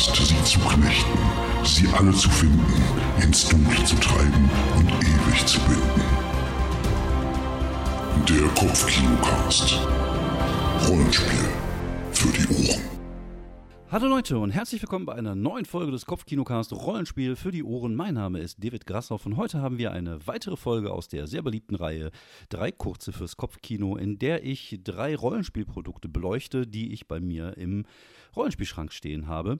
Podcast, sie zu knechten, sie alle zu finden, ins Dunkle zu treiben und ewig zu binden. Der Kopfkinocast. Rollenspiel für die Ohren. Hallo Leute und herzlich willkommen bei einer neuen Folge des Kopfkinocast Rollenspiel für die Ohren. Mein Name ist David Grassoff und heute haben wir eine weitere Folge aus der sehr beliebten Reihe Drei Kurze fürs Kopfkino, in der ich drei Rollenspielprodukte beleuchte, die ich bei mir im Rollenspielschrank stehen habe.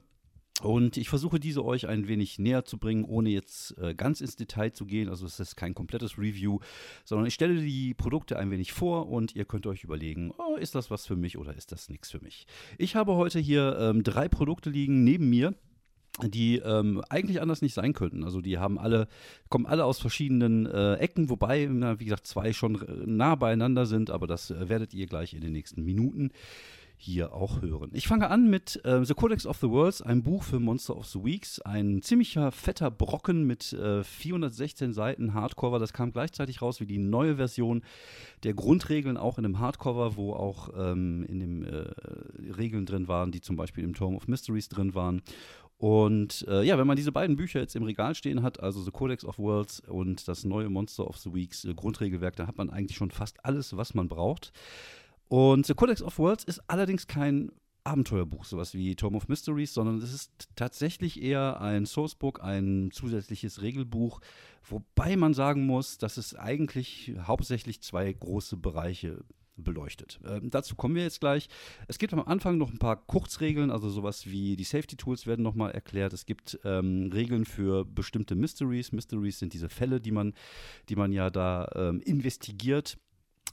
Und ich versuche diese euch ein wenig näher zu bringen, ohne jetzt äh, ganz ins Detail zu gehen. Also es ist kein komplettes Review, sondern ich stelle die Produkte ein wenig vor und ihr könnt euch überlegen, oh, ist das was für mich oder ist das nichts für mich. Ich habe heute hier ähm, drei Produkte liegen neben mir die ähm, eigentlich anders nicht sein könnten. Also die haben alle, kommen alle aus verschiedenen äh, Ecken, wobei, na, wie gesagt, zwei schon äh, nah beieinander sind, aber das äh, werdet ihr gleich in den nächsten Minuten hier auch hören. Ich fange an mit äh, The Codex of the Worlds, ein Buch für Monster of the Weeks. Ein ziemlicher fetter Brocken mit äh, 416 Seiten Hardcover. Das kam gleichzeitig raus wie die neue Version der Grundregeln, auch in einem Hardcover, wo auch ähm, in den äh, Regeln drin waren, die zum Beispiel im Tome of Mysteries drin waren. Und äh, ja, wenn man diese beiden Bücher jetzt im Regal stehen hat, also The Codex of Worlds und das neue Monster of the Weeks äh, Grundregelwerk, dann hat man eigentlich schon fast alles, was man braucht. Und The Codex of Worlds ist allerdings kein Abenteuerbuch, sowas wie Tome of Mysteries, sondern es ist tatsächlich eher ein Sourcebook, ein zusätzliches Regelbuch, wobei man sagen muss, dass es eigentlich hauptsächlich zwei große Bereiche beleuchtet. Ähm, dazu kommen wir jetzt gleich. Es gibt am Anfang noch ein paar Kurzregeln, also sowas wie die Safety Tools werden nochmal erklärt. Es gibt ähm, Regeln für bestimmte Mysteries. Mysteries sind diese Fälle, die man, die man ja da ähm, investigiert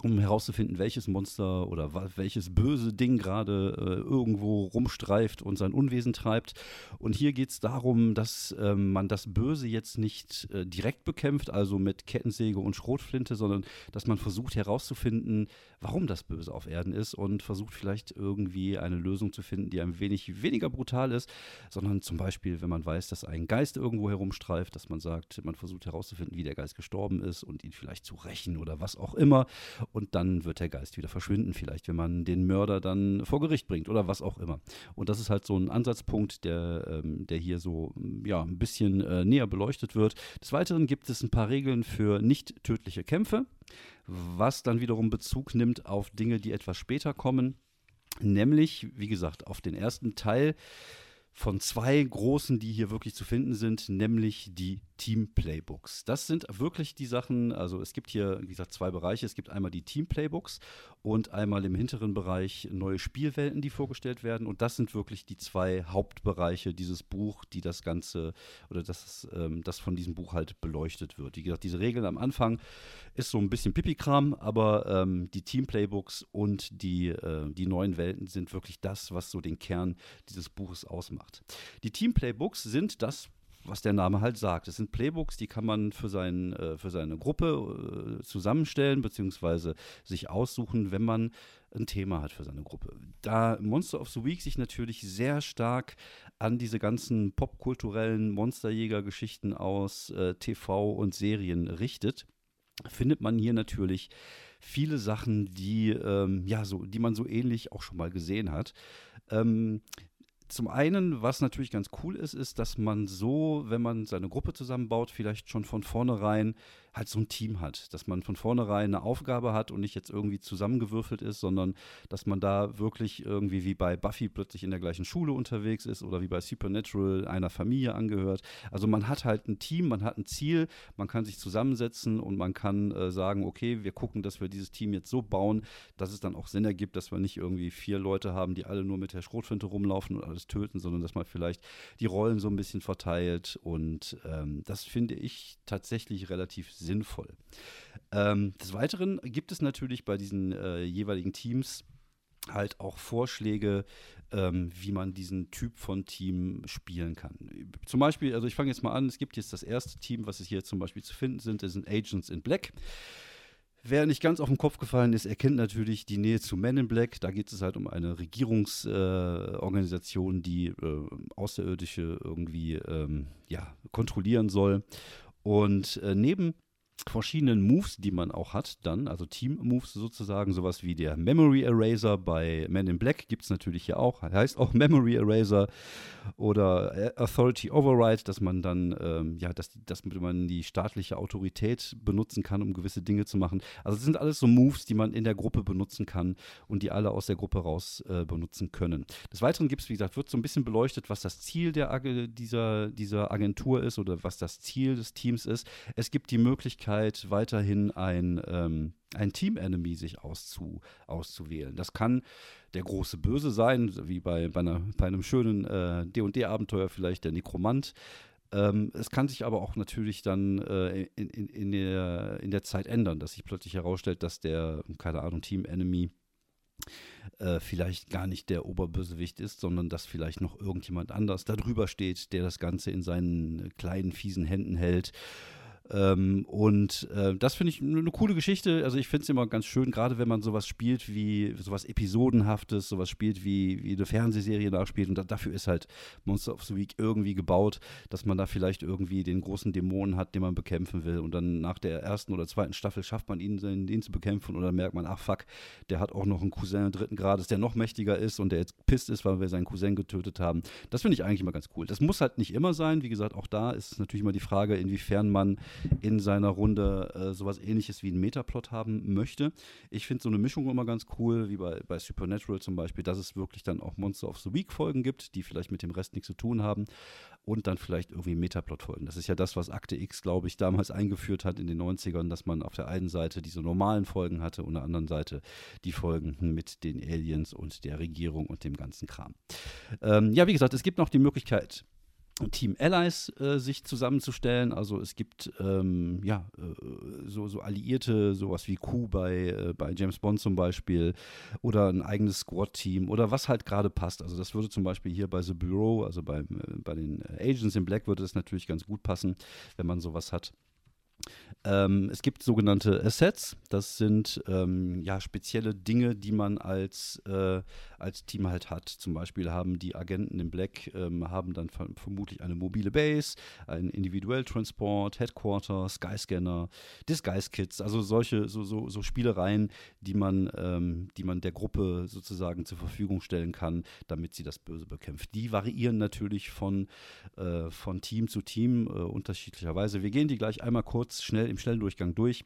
um herauszufinden, welches Monster oder welches böse Ding gerade äh, irgendwo rumstreift und sein Unwesen treibt. Und hier geht es darum, dass äh, man das Böse jetzt nicht äh, direkt bekämpft, also mit Kettensäge und Schrotflinte, sondern dass man versucht herauszufinden, warum das Böse auf Erden ist und versucht vielleicht irgendwie eine Lösung zu finden, die ein wenig weniger brutal ist, sondern zum Beispiel, wenn man weiß, dass ein Geist irgendwo herumstreift, dass man sagt, man versucht herauszufinden, wie der Geist gestorben ist und ihn vielleicht zu rächen oder was auch immer und dann wird der Geist wieder verschwinden, vielleicht, wenn man den Mörder dann vor Gericht bringt oder was auch immer. Und das ist halt so ein Ansatzpunkt, der, ähm, der hier so ja, ein bisschen äh, näher beleuchtet wird. Des Weiteren gibt es ein paar Regeln für nicht tödliche Kämpfe, was dann wiederum Bezug nimmt auf Dinge, die etwas später kommen. Nämlich, wie gesagt, auf den ersten Teil von zwei großen, die hier wirklich zu finden sind, nämlich die Team-Playbooks. Das sind wirklich die Sachen, also es gibt hier, wie gesagt, zwei Bereiche. Es gibt einmal die Team-Playbooks und einmal im hinteren Bereich neue Spielwelten, die vorgestellt werden. Und das sind wirklich die zwei Hauptbereiche dieses Buch, die das Ganze oder das, ähm, das von diesem Buch halt beleuchtet wird. Wie gesagt, diese Regeln am Anfang ist so ein bisschen Pipi-Kram, aber ähm, die Team-Playbooks und die, äh, die neuen Welten sind wirklich das, was so den Kern dieses Buches ausmacht. Die Team-Playbooks sind das was der Name halt sagt. Es sind Playbooks, die kann man für, sein, äh, für seine Gruppe äh, zusammenstellen, beziehungsweise sich aussuchen, wenn man ein Thema hat für seine Gruppe. Da Monster of the Week sich natürlich sehr stark an diese ganzen popkulturellen Monsterjäger-Geschichten aus äh, TV und Serien richtet, findet man hier natürlich viele Sachen, die, ähm, ja, so, die man so ähnlich auch schon mal gesehen hat. Ähm, zum einen, was natürlich ganz cool ist, ist, dass man so, wenn man seine Gruppe zusammenbaut, vielleicht schon von vornherein halt so ein Team hat, dass man von vornherein eine Aufgabe hat und nicht jetzt irgendwie zusammengewürfelt ist, sondern dass man da wirklich irgendwie wie bei Buffy plötzlich in der gleichen Schule unterwegs ist oder wie bei Supernatural einer Familie angehört. Also man hat halt ein Team, man hat ein Ziel, man kann sich zusammensetzen und man kann äh, sagen, okay, wir gucken, dass wir dieses Team jetzt so bauen, dass es dann auch Sinn ergibt, dass wir nicht irgendwie vier Leute haben, die alle nur mit der Schrotflinte rumlaufen und alles töten, sondern dass man vielleicht die Rollen so ein bisschen verteilt und ähm, das finde ich tatsächlich relativ sinnvoll. Ähm, des Weiteren gibt es natürlich bei diesen äh, jeweiligen Teams halt auch Vorschläge, ähm, wie man diesen Typ von Team spielen kann. Zum Beispiel, also ich fange jetzt mal an, es gibt jetzt das erste Team, was es hier zum Beispiel zu finden sind, das sind Agents in Black. Wer nicht ganz auf den Kopf gefallen ist, erkennt natürlich die Nähe zu Men in Black. Da geht es halt um eine Regierungsorganisation, äh, die äh, Außerirdische irgendwie ähm, ja, kontrollieren soll. Und äh, neben verschiedenen Moves, die man auch hat, dann, also Team-Moves sozusagen, sowas wie der Memory Eraser bei Men in Black gibt es natürlich hier auch, heißt auch Memory Eraser oder Authority Override, dass man dann, ähm, ja, dass, dass man die staatliche Autorität benutzen kann, um gewisse Dinge zu machen. Also das sind alles so Moves, die man in der Gruppe benutzen kann und die alle aus der Gruppe raus äh, benutzen können. Des Weiteren gibt es, wie gesagt, wird so ein bisschen beleuchtet, was das Ziel der, dieser, dieser Agentur ist oder was das Ziel des Teams ist. Es gibt die Möglichkeit, Möglichkeit, weiterhin ein, ähm, ein Team-Enemy sich auszu, auszuwählen. Das kann der große Böse sein, wie bei, bei, einer, bei einem schönen äh, D&D-Abenteuer vielleicht der Nekromant. Ähm, es kann sich aber auch natürlich dann äh, in, in, in, der, in der Zeit ändern, dass sich plötzlich herausstellt, dass der, keine Ahnung, Team-Enemy äh, vielleicht gar nicht der Oberbösewicht ist, sondern dass vielleicht noch irgendjemand anders darüber steht, der das Ganze in seinen kleinen, fiesen Händen hält ähm, und äh, das finde ich eine coole Geschichte. Also ich finde es immer ganz schön, gerade wenn man sowas spielt wie sowas Episodenhaftes, sowas spielt wie, wie eine Fernsehserie nachspielt. Und da, dafür ist halt Monster of the Week irgendwie gebaut, dass man da vielleicht irgendwie den großen Dämonen hat, den man bekämpfen will. Und dann nach der ersten oder zweiten Staffel schafft man ihn, den zu bekämpfen. Und dann merkt man, ach fuck, der hat auch noch einen Cousin dritten Grades, der noch mächtiger ist und der jetzt pisst ist, weil wir seinen Cousin getötet haben. Das finde ich eigentlich immer ganz cool. Das muss halt nicht immer sein. Wie gesagt, auch da ist natürlich immer die Frage, inwiefern man in seiner Runde äh, sowas ähnliches wie einen Metaplot haben möchte. Ich finde so eine Mischung immer ganz cool, wie bei, bei Supernatural zum Beispiel, dass es wirklich dann auch Monster of the Week Folgen gibt, die vielleicht mit dem Rest nichts zu tun haben und dann vielleicht irgendwie Metaplot Folgen. Das ist ja das, was Akte X, glaube ich, damals eingeführt hat in den 90ern, dass man auf der einen Seite diese normalen Folgen hatte und auf der anderen Seite die Folgen mit den Aliens und der Regierung und dem ganzen Kram. Ähm, ja, wie gesagt, es gibt noch die Möglichkeit, Team Allies äh, sich zusammenzustellen. Also es gibt ähm, ja äh, so, so Alliierte, sowas wie Q bei, äh, bei James Bond zum Beispiel oder ein eigenes Squad-Team oder was halt gerade passt. Also das würde zum Beispiel hier bei The Bureau, also bei, äh, bei den Agents in Black würde das natürlich ganz gut passen, wenn man sowas hat. Ähm, es gibt sogenannte Assets. Das sind ähm, ja spezielle Dinge, die man als, äh, als Team halt hat. Zum Beispiel haben die Agenten im Black ähm, haben dann vermutlich eine mobile Base, einen Individuelltransport, Headquarter, Skyscanner, Disguise Kits, also solche so, so, so Spielereien, die man, ähm, die man der Gruppe sozusagen zur Verfügung stellen kann, damit sie das Böse bekämpft. Die variieren natürlich von, äh, von Team zu Team äh, unterschiedlicherweise. Wir gehen die gleich einmal kurz schnell im Schnelldurchgang durch.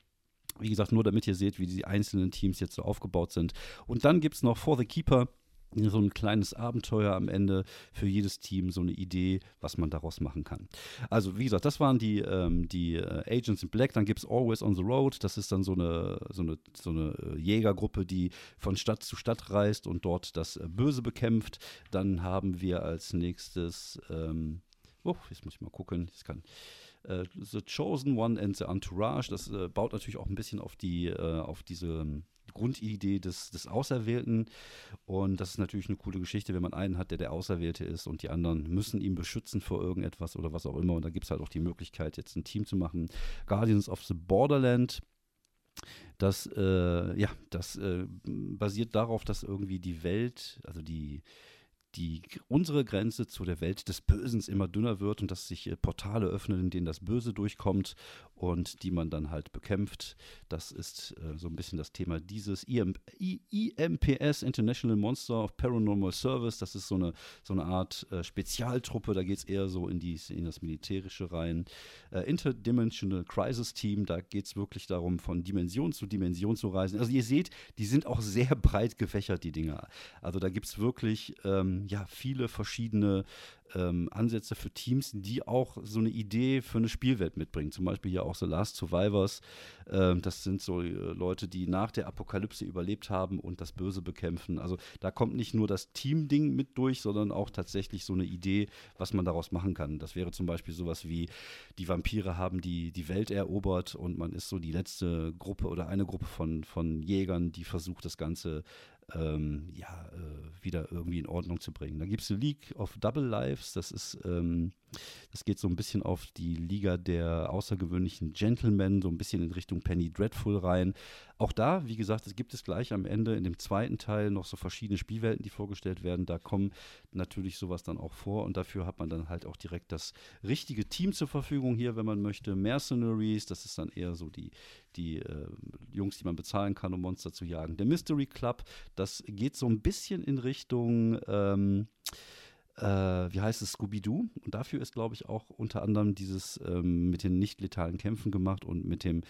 Wie gesagt, nur damit ihr seht, wie die einzelnen Teams jetzt so aufgebaut sind. Und dann gibt es noch For the Keeper so ein kleines Abenteuer am Ende für jedes Team, so eine Idee, was man daraus machen kann. Also, wie gesagt, das waren die, ähm, die äh, Agents in Black. Dann gibt es Always on the Road. Das ist dann so eine, so eine, so eine äh, Jägergruppe, die von Stadt zu Stadt reist und dort das äh, Böse bekämpft. Dann haben wir als nächstes, ähm, oh, jetzt muss ich mal gucken, ich kann. Äh, the Chosen One and the Entourage, das äh, baut natürlich auch ein bisschen auf die, äh, auf diese ähm, Grundidee des, des Auserwählten. Und das ist natürlich eine coole Geschichte, wenn man einen hat, der der Auserwählte ist und die anderen müssen ihn beschützen vor irgendetwas oder was auch immer. Und da gibt es halt auch die Möglichkeit, jetzt ein Team zu machen. Guardians of the Borderland. Das, äh, ja, das äh, basiert darauf, dass irgendwie die Welt, also die, die unsere Grenze zu der Welt des Bösen immer dünner wird und dass sich äh, Portale öffnen, in denen das Böse durchkommt und die man dann halt bekämpft. Das ist äh, so ein bisschen das Thema dieses IM, IMPS, International Monster of Paranormal Service. Das ist so eine, so eine Art äh, Spezialtruppe, da geht es eher so in, die, in das Militärische rein. Äh, Interdimensional Crisis Team, da geht es wirklich darum, von Dimension zu Dimension zu reisen. Also ihr seht, die sind auch sehr breit gefächert, die Dinger. Also da gibt es wirklich ähm, ja, viele verschiedene ähm, Ansätze für Teams, die auch so eine Idee für eine Spielwelt mitbringen. Zum Beispiel hier auch The Last Survivors. Ähm, das sind so äh, Leute, die nach der Apokalypse überlebt haben und das Böse bekämpfen. Also da kommt nicht nur das Team-Ding mit durch, sondern auch tatsächlich so eine Idee, was man daraus machen kann. Das wäre zum Beispiel sowas wie, die Vampire haben die, die Welt erobert und man ist so die letzte Gruppe oder eine Gruppe von, von Jägern, die versucht, das Ganze ähm, ja, äh, wieder irgendwie in Ordnung zu bringen. Dann gibt es League of Double Lives, das ist, ähm, das geht so ein bisschen auf die Liga der außergewöhnlichen Gentlemen, so ein bisschen in Richtung Penny Dreadful rein. Auch da, wie gesagt, es gibt es gleich am Ende in dem zweiten Teil noch so verschiedene Spielwelten, die vorgestellt werden. Da kommen natürlich sowas dann auch vor und dafür hat man dann halt auch direkt das richtige Team zur Verfügung hier, wenn man möchte. Mercenaries, das ist dann eher so die, die äh, Jungs, die man bezahlen kann, um Monster zu jagen. Der Mystery Club, das geht so ein bisschen in Richtung. Ähm, äh, wie heißt es, Scooby-Doo. Und dafür ist, glaube ich, auch unter anderem dieses ähm, mit den nicht letalen Kämpfen gemacht und mit dem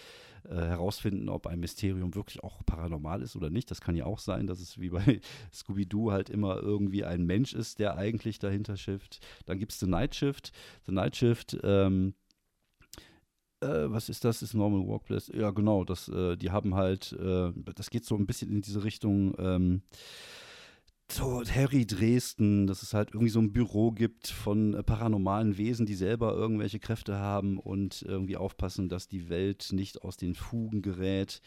äh, herausfinden, ob ein Mysterium wirklich auch paranormal ist oder nicht. Das kann ja auch sein, dass es wie bei Scooby-Doo halt immer irgendwie ein Mensch ist, der eigentlich dahinter schifft. Dann gibt es The Night Shift. The Night Shift, ähm, äh, was ist das? Ist Normal Workplace? Ja, genau. Das, äh, die haben halt, äh, das geht so ein bisschen in diese Richtung. Ähm, Harry Dresden, dass es halt irgendwie so ein Büro gibt von äh, paranormalen Wesen, die selber irgendwelche Kräfte haben und irgendwie aufpassen, dass die Welt nicht aus den Fugen gerät.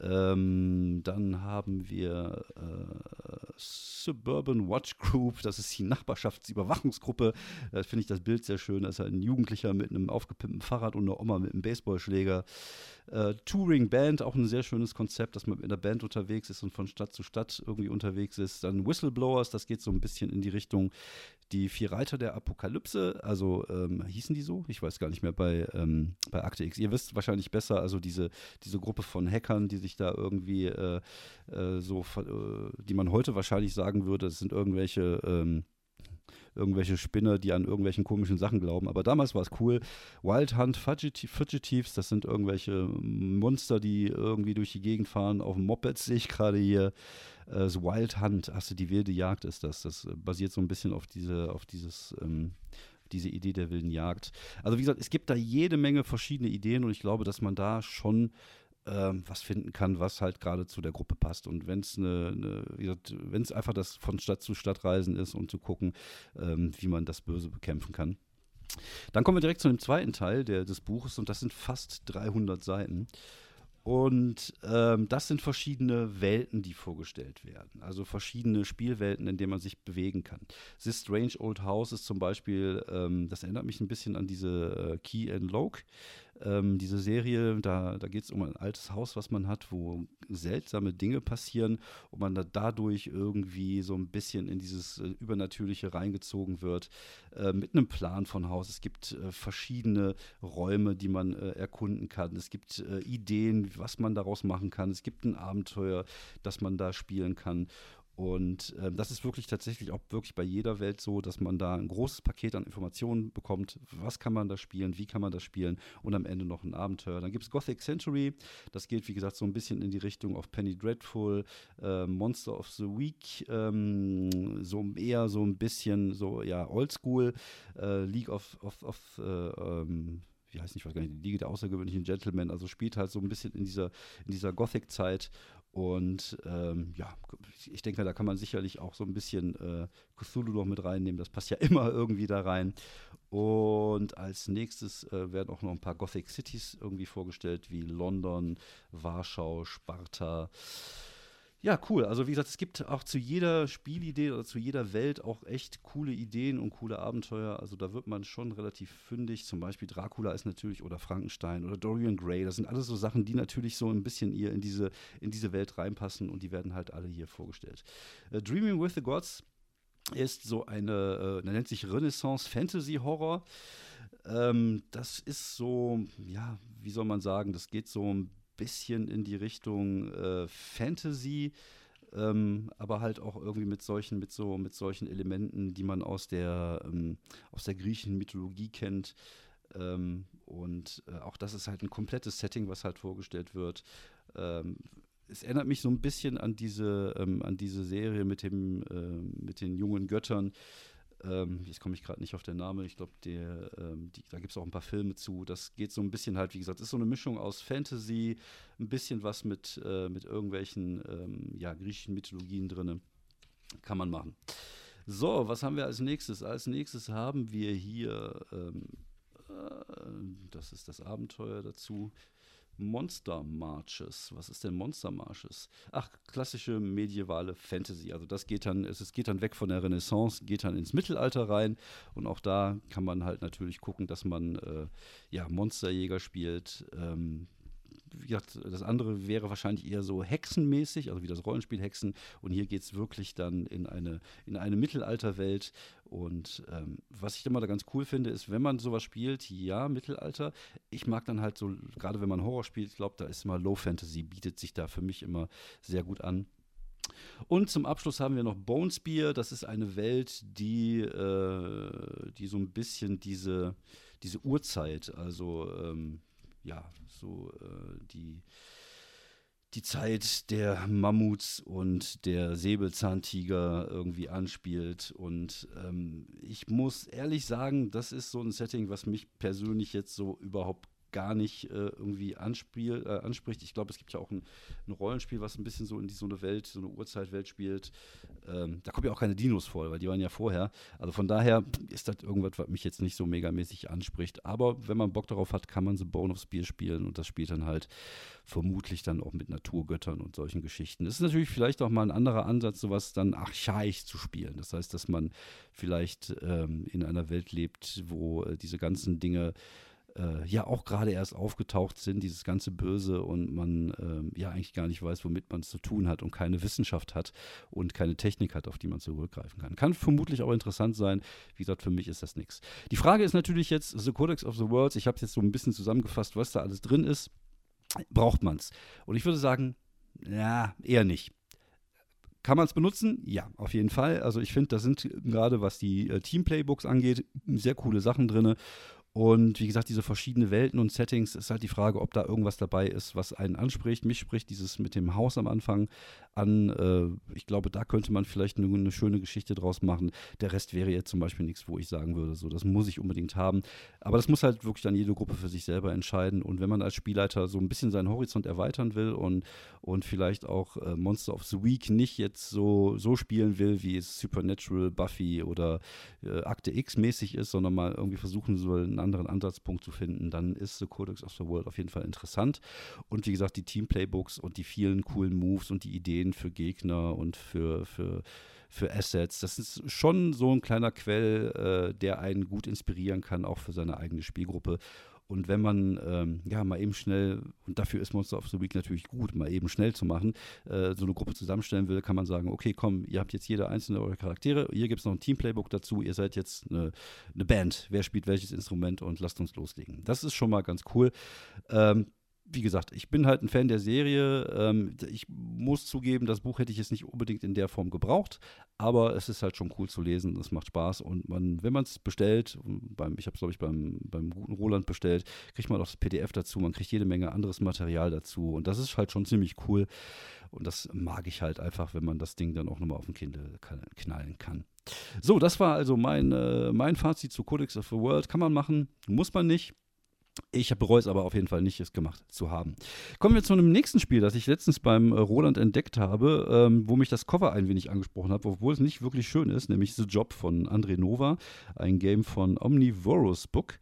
Ähm, dann haben wir äh, Suburban Watch Group, das ist die Nachbarschaftsüberwachungsgruppe. Da finde ich das Bild sehr schön. Da ist ein Jugendlicher mit einem aufgepimpten Fahrrad und eine Oma mit einem Baseballschläger. Äh, Touring Band, auch ein sehr schönes Konzept, dass man mit einer Band unterwegs ist und von Stadt zu Stadt irgendwie unterwegs ist. Dann Whistleblowers, das geht so ein bisschen in die Richtung die vier Reiter der Apokalypse, also ähm, hießen die so? Ich weiß gar nicht mehr bei, ähm, bei Akte X. Ihr wisst wahrscheinlich besser, also diese, diese Gruppe von Hackern, die sich da irgendwie äh, äh, so, äh, die man heute wahrscheinlich sagen würde, das sind irgendwelche ähm, irgendwelche Spinner, die an irgendwelchen komischen Sachen glauben. Aber damals war es cool. Wild Hunt Fugitives, das sind irgendwelche Monster, die irgendwie durch die Gegend fahren. Auf dem Moped sehe ich gerade hier. Äh, das Wild Hunt, achso, die wilde Jagd ist das. Das basiert so ein bisschen auf diese, auf dieses, ähm, diese Idee der wilden Jagd. Also wie gesagt, es gibt da jede Menge verschiedene Ideen und ich glaube, dass man da schon ähm, was finden kann, was halt gerade zu der Gruppe passt. Und wenn es eine, eine wenn es einfach das von Stadt zu Stadt reisen ist und zu gucken, ähm, wie man das Böse bekämpfen kann. Dann kommen wir direkt zu dem zweiten Teil der, des Buches und das sind fast 300 Seiten. Und ähm, das sind verschiedene Welten, die vorgestellt werden. Also verschiedene Spielwelten, in denen man sich bewegen kann. This Strange Old House ist zum Beispiel, ähm, das erinnert mich ein bisschen an diese äh, Key and Loke. Ähm, diese Serie, da, da geht es um ein altes Haus, was man hat, wo seltsame Dinge passieren und man da dadurch irgendwie so ein bisschen in dieses äh, Übernatürliche reingezogen wird, äh, mit einem Plan von Haus. Es gibt äh, verschiedene Räume, die man äh, erkunden kann. Es gibt äh, Ideen, was man daraus machen kann. Es gibt ein Abenteuer, das man da spielen kann. Und äh, das ist wirklich tatsächlich auch wirklich bei jeder Welt so, dass man da ein großes Paket an Informationen bekommt. Was kann man da spielen? Wie kann man das spielen? Und am Ende noch ein Abenteuer. Dann gibt es Gothic Century. Das geht, wie gesagt, so ein bisschen in die Richtung auf Penny Dreadful, äh, Monster of the Week. Ähm, so eher so ein bisschen so, ja, Oldschool. Äh, League of, of, of äh, ähm, wie heißt nicht, was gar nicht, die Liga der außergewöhnlichen Gentlemen, also spielt halt so ein bisschen in dieser, in dieser Gothic-Zeit und ähm, ja, ich denke, da kann man sicherlich auch so ein bisschen äh, Cthulhu noch mit reinnehmen. Das passt ja immer irgendwie da rein. Und als nächstes äh, werden auch noch ein paar Gothic Cities irgendwie vorgestellt, wie London, Warschau, Sparta. Ja, cool. Also wie gesagt, es gibt auch zu jeder Spielidee oder zu jeder Welt auch echt coole Ideen und coole Abenteuer. Also da wird man schon relativ fündig. Zum Beispiel Dracula ist natürlich oder Frankenstein oder Dorian Gray. Das sind alles so Sachen, die natürlich so ein bisschen ihr in diese, in diese Welt reinpassen und die werden halt alle hier vorgestellt. Uh, Dreaming with the Gods ist so eine, äh, nennt sich Renaissance Fantasy Horror. Ähm, das ist so, ja, wie soll man sagen, das geht so ein bisschen in die Richtung äh, Fantasy, ähm, aber halt auch irgendwie mit solchen, mit so, mit solchen Elementen, die man aus der, ähm, aus der griechischen Mythologie kennt. Ähm, und äh, auch das ist halt ein komplettes Setting, was halt vorgestellt wird. Ähm, es erinnert mich so ein bisschen an diese, ähm, an diese Serie mit, dem, äh, mit den jungen Göttern, ähm, jetzt komme ich gerade nicht auf den Namen, ich glaube, ähm, da gibt es auch ein paar Filme zu. Das geht so ein bisschen halt, wie gesagt, ist so eine Mischung aus Fantasy, ein bisschen was mit, äh, mit irgendwelchen ähm, ja, griechischen Mythologien drin. Kann man machen. So, was haben wir als nächstes? Als nächstes haben wir hier, ähm, äh, das ist das Abenteuer dazu, Monster Marches. Was ist denn Monster Marches? Ach, klassische medievale Fantasy. Also das geht dann, es geht dann weg von der Renaissance, geht dann ins Mittelalter rein. Und auch da kann man halt natürlich gucken, dass man äh, ja Monsterjäger spielt. Ähm, wie gesagt, das andere wäre wahrscheinlich eher so hexenmäßig, also wie das Rollenspiel Hexen. Und hier geht es wirklich dann in eine, in eine Mittelalterwelt. Und ähm, was ich immer da ganz cool finde, ist, wenn man sowas spielt, ja, Mittelalter. Ich mag dann halt so, gerade wenn man Horror spielt, ich glaube, da ist immer Low Fantasy, bietet sich da für mich immer sehr gut an. Und zum Abschluss haben wir noch Bonespear. Das ist eine Welt, die, äh, die so ein bisschen diese, diese Urzeit, also ähm, ja, so äh, die, die Zeit der Mammuts und der Säbelzahntiger irgendwie anspielt. Und ähm, ich muss ehrlich sagen, das ist so ein Setting, was mich persönlich jetzt so überhaupt gar nicht äh, irgendwie anspiel, äh, anspricht. Ich glaube, es gibt ja auch ein, ein, Rollenspiel, was ein bisschen so in die, so eine Welt, so eine Urzeitwelt spielt. Ähm, da kommen ja auch keine Dinos vor, weil die waren ja vorher. Also von daher ist das irgendwas, was mich jetzt nicht so megamäßig anspricht. Aber wenn man Bock darauf hat, kann man The Bone of Spear spielen und das spielt dann halt vermutlich dann auch mit Naturgöttern und solchen Geschichten. Das ist natürlich vielleicht auch mal ein anderer Ansatz, sowas dann archaisch zu spielen. Das heißt, dass man vielleicht ähm, in einer Welt lebt, wo äh, diese ganzen Dinge äh, ja auch gerade erst aufgetaucht sind, dieses ganze Böse und man äh, ja eigentlich gar nicht weiß, womit man es zu tun hat und keine Wissenschaft hat und keine Technik hat, auf die man zurückgreifen kann. Kann vermutlich auch interessant sein. Wie gesagt, für mich ist das nichts. Die Frage ist natürlich jetzt, The Codex of the Worlds, ich habe es jetzt so ein bisschen zusammengefasst, was da alles drin ist. Braucht man es? Und ich würde sagen, ja, eher nicht. Kann man es benutzen? Ja, auf jeden Fall. Also ich finde, da sind gerade was die äh, Team-Playbooks angeht, sehr coole Sachen drin. Und wie gesagt, diese verschiedenen Welten und Settings ist halt die Frage, ob da irgendwas dabei ist, was einen anspricht. Mich spricht dieses mit dem Haus am Anfang an. Äh, ich glaube, da könnte man vielleicht eine, eine, schöne Geschichte draus machen. Der Rest wäre jetzt zum Beispiel nichts, wo ich sagen würde, so, das muss ich unbedingt haben. Aber das muss halt wirklich dann jede Gruppe für sich selber entscheiden. Und wenn man als Spielleiter so ein bisschen seinen Horizont erweitern will und, und vielleicht auch äh, Monster of the Week nicht jetzt so, so spielen will, wie es Supernatural, Buffy oder äh, Akte X mäßig ist, sondern mal irgendwie versuchen soll, einen anderen Ansatzpunkt zu finden, dann ist The Codex of the World auf jeden Fall interessant. Und wie gesagt, die Team-Playbooks und die vielen coolen Moves und die Ideen für Gegner und für, für, für Assets, das ist schon so ein kleiner Quell, äh, der einen gut inspirieren kann, auch für seine eigene Spielgruppe. Und wenn man ähm, ja mal eben schnell, und dafür ist Monster of the Week natürlich gut, mal eben schnell zu machen, äh, so eine Gruppe zusammenstellen will, kann man sagen, okay, komm, ihr habt jetzt jeder einzelne eure Charaktere, hier gibt es noch ein Team-Playbook dazu, ihr seid jetzt eine, eine, Band, wer spielt welches Instrument und lasst uns loslegen. Das ist schon mal ganz cool. Ähm, wie gesagt, ich bin halt ein Fan der Serie. Ähm, ich muss zugeben, das Buch hätte ich jetzt nicht unbedingt in der Form gebraucht, aber es ist halt schon cool zu lesen. Es macht Spaß und man, wenn man es bestellt, beim, ich habe es glaube ich beim, beim guten Roland bestellt, kriegt man auch das PDF dazu. Man kriegt jede Menge anderes Material dazu und das ist halt schon ziemlich cool. Und das mag ich halt einfach, wenn man das Ding dann auch nochmal auf den Kindle knallen kann. So, das war also mein, äh, mein Fazit zu Codex of the World. Kann man machen, muss man nicht. Ich bereue es aber auf jeden Fall nicht, es gemacht zu haben. Kommen wir zu einem nächsten Spiel, das ich letztens beim äh, Roland entdeckt habe, ähm, wo mich das Cover ein wenig angesprochen hat, obwohl es nicht wirklich schön ist, nämlich The Job von André Nova, ein Game von Omnivorous Book.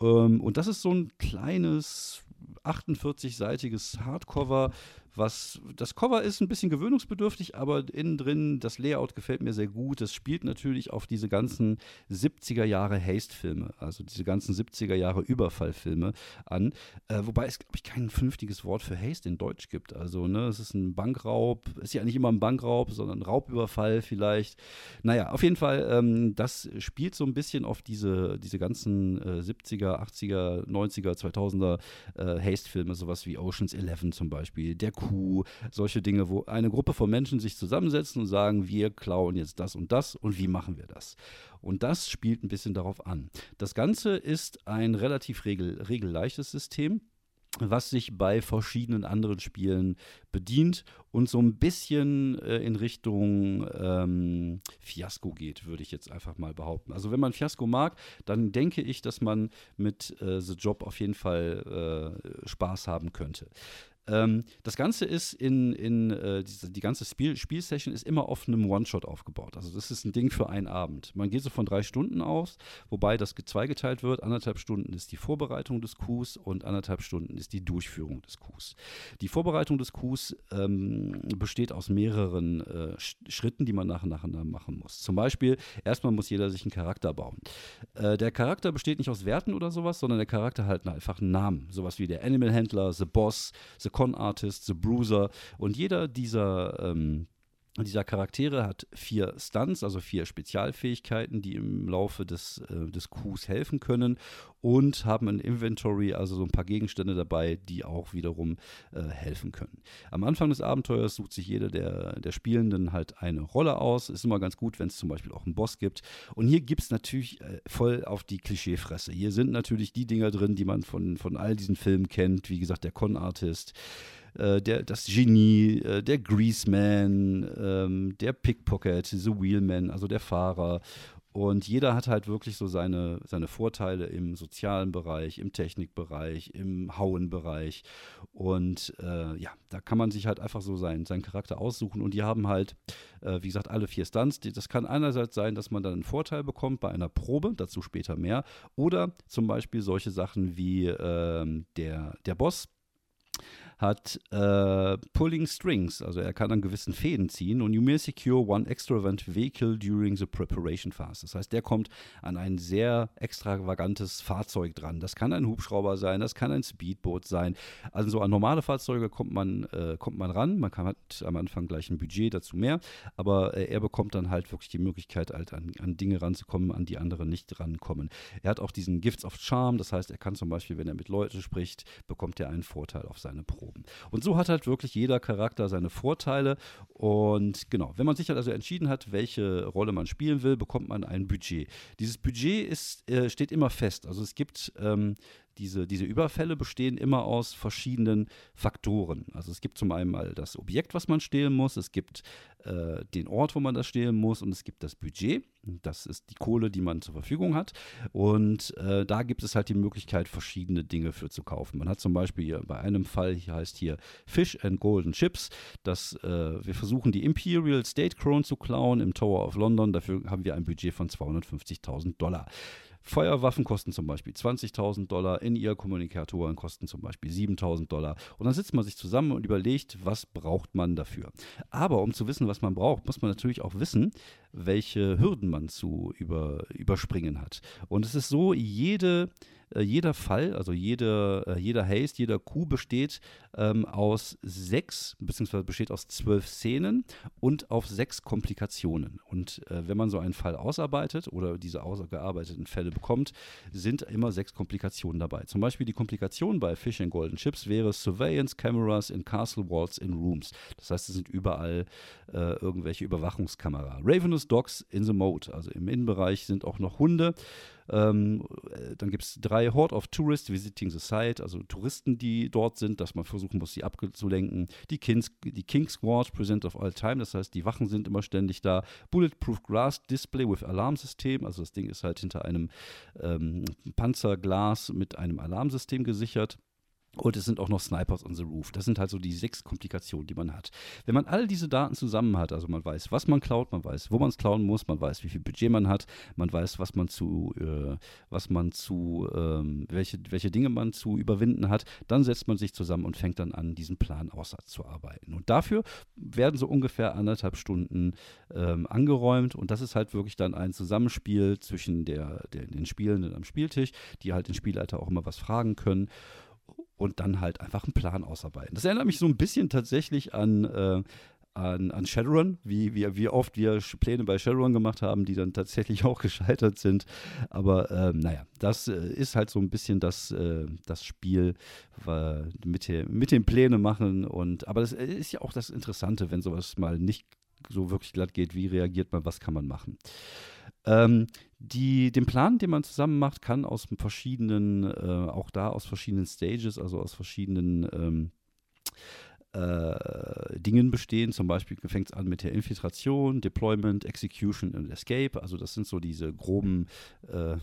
Ähm, und das ist so ein kleines 48-seitiges Hardcover, was das Cover ist ein bisschen gewöhnungsbedürftig, aber innen drin das Layout gefällt mir sehr gut. Es spielt natürlich auf diese ganzen 70er Jahre Haste-Filme, also diese ganzen 70er Jahre Überfallfilme an. Äh, wobei es, glaube ich, kein vernünftiges Wort für Haste in Deutsch gibt. Also, ne, es ist ein Bankraub, ist ja nicht immer ein Bankraub, sondern ein Raubüberfall vielleicht. Naja, auf jeden Fall, ähm, das spielt so ein bisschen auf diese, diese ganzen äh, 70er, 80er, 90er, 2000er äh, Haste-Filme, sowas wie Oceans 11 zum Beispiel, der Coup, solche Dinge, wo eine Gruppe von Menschen sich zusammensetzen und sagen, wir klauen jetzt das und das und wie machen wir das? Und das spielt ein bisschen darauf an. Das Ganze ist ein relativ regel, regelleichtes System was sich bei verschiedenen anderen Spielen bedient und so ein bisschen äh, in Richtung ähm, Fiasko geht, würde ich jetzt einfach mal behaupten. Also wenn man Fiasko mag, dann denke ich, dass man mit äh, The Job auf jeden Fall äh, Spaß haben könnte. Ähm, das Ganze ist in, in äh, die, die, ganze Spiel, Spielsession ist immer auf einem One-Shot aufgebaut. Also das ist ein Ding für einen Abend. Man geht so von drei Stunden aus, wobei das zweigeteilt wird. Anderthalb Stunden ist die Vorbereitung des Coups und anderthalb Stunden ist die Durchführung des Coups. Die Vorbereitung des Coups ähm, besteht aus mehreren äh, Schritten, die man nach und nach machen muss. Zum Beispiel, erstmal muss jeder sich einen Charakter bauen. Äh, der Charakter besteht nicht aus Werten oder sowas, sondern der Charakter hat einfach einen Namen. Sowas wie der Animal Handler, The Boss, The Con Artist, The Bruiser. Und jeder dieser ähm, dieser Charaktere hat vier Stunts, also vier Spezialfähigkeiten, die im Laufe des, äh, des Coups helfen können und haben ein Inventory, also so ein paar Gegenstände dabei, die auch wiederum äh, helfen können. Am Anfang des Abenteuers sucht sich jeder der, der Spielenden halt eine Rolle aus. Ist immer ganz gut, wenn es zum Beispiel auch einen Boss gibt. Und hier gibt es natürlich äh, voll auf die Klischeefresse. Hier sind natürlich die Dinger drin, die man von, von all diesen Filmen kennt. Wie gesagt, der Con-Artist äh, der, das Genie, äh, der Greaseman, ähm, der Pickpocket, The Wheelman, also der Fahrer. Und jeder hat halt wirklich so seine, seine Vorteile im sozialen Bereich, im Technikbereich, im Hauenbereich. Und äh, ja, da kann man sich halt einfach so sein, seinen Charakter aussuchen. Und die haben halt, äh, wie gesagt, alle vier Stunts. Das kann einerseits sein, dass man dann einen Vorteil bekommt bei einer Probe, dazu später mehr. Oder zum Beispiel solche Sachen wie äh, der, der Boss hat äh, Pulling Strings, also er kann an gewissen Fäden ziehen und you may secure one extravagant vehicle during the preparation phase. Das heißt, der kommt an ein sehr extravagantes Fahrzeug dran. Das kann ein Hubschrauber sein, das kann ein Speedboot sein. Also so an normale Fahrzeuge kommt man, äh, kommt man ran. Man kann halt am Anfang gleich ein Budget dazu mehr, aber äh, er bekommt dann halt wirklich die Möglichkeit, halt an, an Dinge ranzukommen, an die andere nicht rankommen. Er hat auch diesen Gifts of Charm, das heißt, er kann zum Beispiel, wenn er mit Leuten spricht, bekommt er einen Vorteil auf seine Proben. Und so hat halt wirklich jeder Charakter seine Vorteile. Und genau, wenn man sich halt also entschieden hat, welche Rolle man spielen will, bekommt man ein Budget. Dieses Budget ist, äh, steht immer fest. Also es gibt ähm, diese, diese Überfälle bestehen immer aus verschiedenen Faktoren. Also es gibt zum einen mal das Objekt, was man stehlen muss, es gibt äh, den Ort, wo man das stehlen muss und es gibt das Budget. Das ist die Kohle, die man zur Verfügung hat. Und äh, da gibt es halt die Möglichkeit, verschiedene Dinge für zu kaufen. Man hat zum Beispiel hier bei einem Fall, hier heißt hier Fish and Golden Chips, dass äh, wir versuchen, die Imperial State Crown zu klauen im Tower of London. Dafür haben wir ein Budget von 250.000 Dollar. Feuerwaffen kosten zum Beispiel 20.000 Dollar, In-Ear-Kommunikatoren kosten zum Beispiel 7.000 Dollar. Und dann sitzt man sich zusammen und überlegt, was braucht man dafür. Aber um zu wissen, was man braucht, muss man natürlich auch wissen, welche Hürden man zu über, überspringen hat. Und es ist so, jede jeder Fall, also jede, äh, jeder Haste, jeder Coup besteht ähm, aus sechs, beziehungsweise besteht aus zwölf Szenen und auf sechs Komplikationen. Und äh, wenn man so einen Fall ausarbeitet oder diese ausgearbeiteten Fälle bekommt, sind immer sechs Komplikationen dabei. Zum Beispiel die Komplikation bei Fish and Golden Chips wäre Surveillance Cameras in Castle Walls in Rooms. Das heißt, es sind überall äh, irgendwelche Überwachungskameras. Ravenous Dogs in the Mode, also im Innenbereich sind auch noch Hunde. Ähm, äh, dann gibt es drei Horde of Tourists visiting the site, also Touristen, die dort sind, dass man versuchen muss, sie abzulenken. Die, Kings, die King Squad, Present of All Time, das heißt, die Wachen sind immer ständig da. Bulletproof Glass Display with Alarmsystem, also das Ding ist halt hinter einem ähm, Panzerglas mit einem Alarmsystem gesichert. Und es sind auch noch Snipers on the Roof. Das sind halt so die sechs Komplikationen, die man hat. Wenn man all diese Daten zusammen hat, also man weiß, was man klaut, man weiß, wo man es klauen muss, man weiß, wie viel Budget man hat, man weiß, was man zu, äh, was man zu, ähm, welche, welche Dinge man zu überwinden hat, dann setzt man sich zusammen und fängt dann an, diesen Plan auszuarbeiten. Und dafür werden so ungefähr anderthalb Stunden ähm, angeräumt. Und das ist halt wirklich dann ein Zusammenspiel zwischen der, der, den Spielenden am Spieltisch, die halt den Spielleiter auch immer was fragen können und dann halt einfach einen Plan ausarbeiten. Das erinnert mich so ein bisschen tatsächlich an, äh, an, an Shadowrun, wie, wie, wie oft wir Pläne bei Shadowrun gemacht haben, die dann tatsächlich auch gescheitert sind. Aber ähm, naja, das äh, ist halt so ein bisschen das, äh, das Spiel äh, mit, mit den Pläne machen. Und, aber das ist ja auch das Interessante, wenn sowas mal nicht so wirklich glatt geht, wie reagiert man, was kann man machen. Ähm, die, den Plan, den man zusammen macht, kann aus verschiedenen, äh, auch da aus verschiedenen Stages, also aus verschiedenen ähm, äh, Dingen bestehen. Zum Beispiel fängt es an mit der Infiltration, Deployment, Execution und Escape. Also das sind so diese groben äh,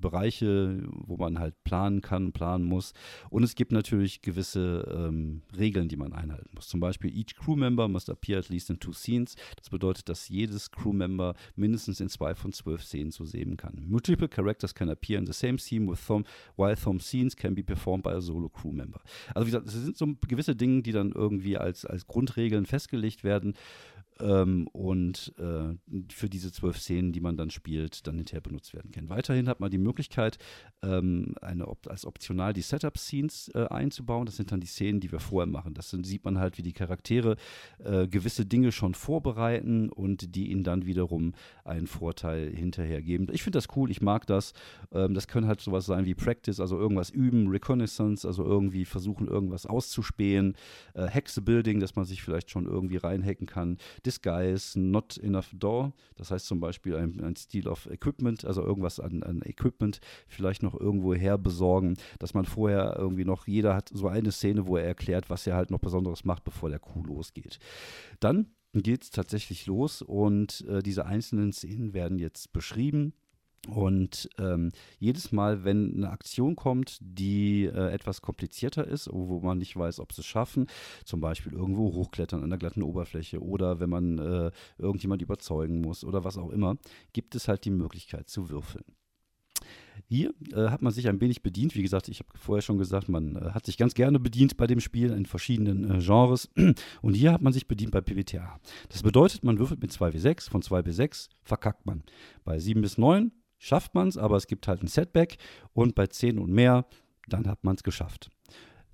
Bereiche, wo man halt planen kann, planen muss. Und es gibt natürlich gewisse ähm, Regeln, die man einhalten muss. Zum Beispiel, each Crewmember must appear at least in two scenes. Das bedeutet, dass jedes Crewmember mindestens in zwei von zwölf Szenen zu sehen kann. Multiple characters can appear in the same scene with Thom, while Thom scenes can be performed by a solo Crewmember. Also wie gesagt, es sind so gewisse Dinge, die dann irgendwie als, als Grundregeln festgelegt werden. Ähm, und äh, für diese zwölf Szenen, die man dann spielt, dann hinterher benutzt werden können. Weiterhin hat man die Möglichkeit, ähm, eine, als optional die Setup-Scenes äh, einzubauen. Das sind dann die Szenen, die wir vorher machen. Das sind, sieht man halt, wie die Charaktere äh, gewisse Dinge schon vorbereiten und die ihnen dann wiederum einen Vorteil hinterher geben. Ich finde das cool, ich mag das. Ähm, das können halt sowas sein wie Practice, also irgendwas üben, Reconnaissance, also irgendwie versuchen, irgendwas auszuspähen, äh, Hexe-Building, dass man sich vielleicht schon irgendwie reinhacken kann Disguise, Not Enough Door. Das heißt zum Beispiel ein, ein Stil of Equipment, also irgendwas an, an Equipment vielleicht noch irgendwo her besorgen, dass man vorher irgendwie noch, jeder hat so eine Szene, wo er erklärt, was er halt noch Besonderes macht, bevor der Coup losgeht. Dann geht es tatsächlich los und äh, diese einzelnen Szenen werden jetzt beschrieben und ähm, jedes Mal, wenn eine Aktion kommt, die äh, etwas komplizierter ist, wo man nicht weiß, ob sie es schaffen, zum Beispiel irgendwo hochklettern an der glatten Oberfläche oder wenn man äh, irgendjemand überzeugen muss oder was auch immer, gibt es halt die Möglichkeit zu würfeln. Hier äh, hat man sich ein wenig bedient. Wie gesagt, ich habe vorher schon gesagt, man äh, hat sich ganz gerne bedient bei dem Spiel in verschiedenen äh, Genres. Und hier hat man sich bedient bei PBTA. Das bedeutet, man würfelt mit 2W6, von 2 bis 6 verkackt man. Bei 7 bis 9 schafft man es, aber es gibt halt ein Setback und bei 10 und mehr, dann hat man es geschafft.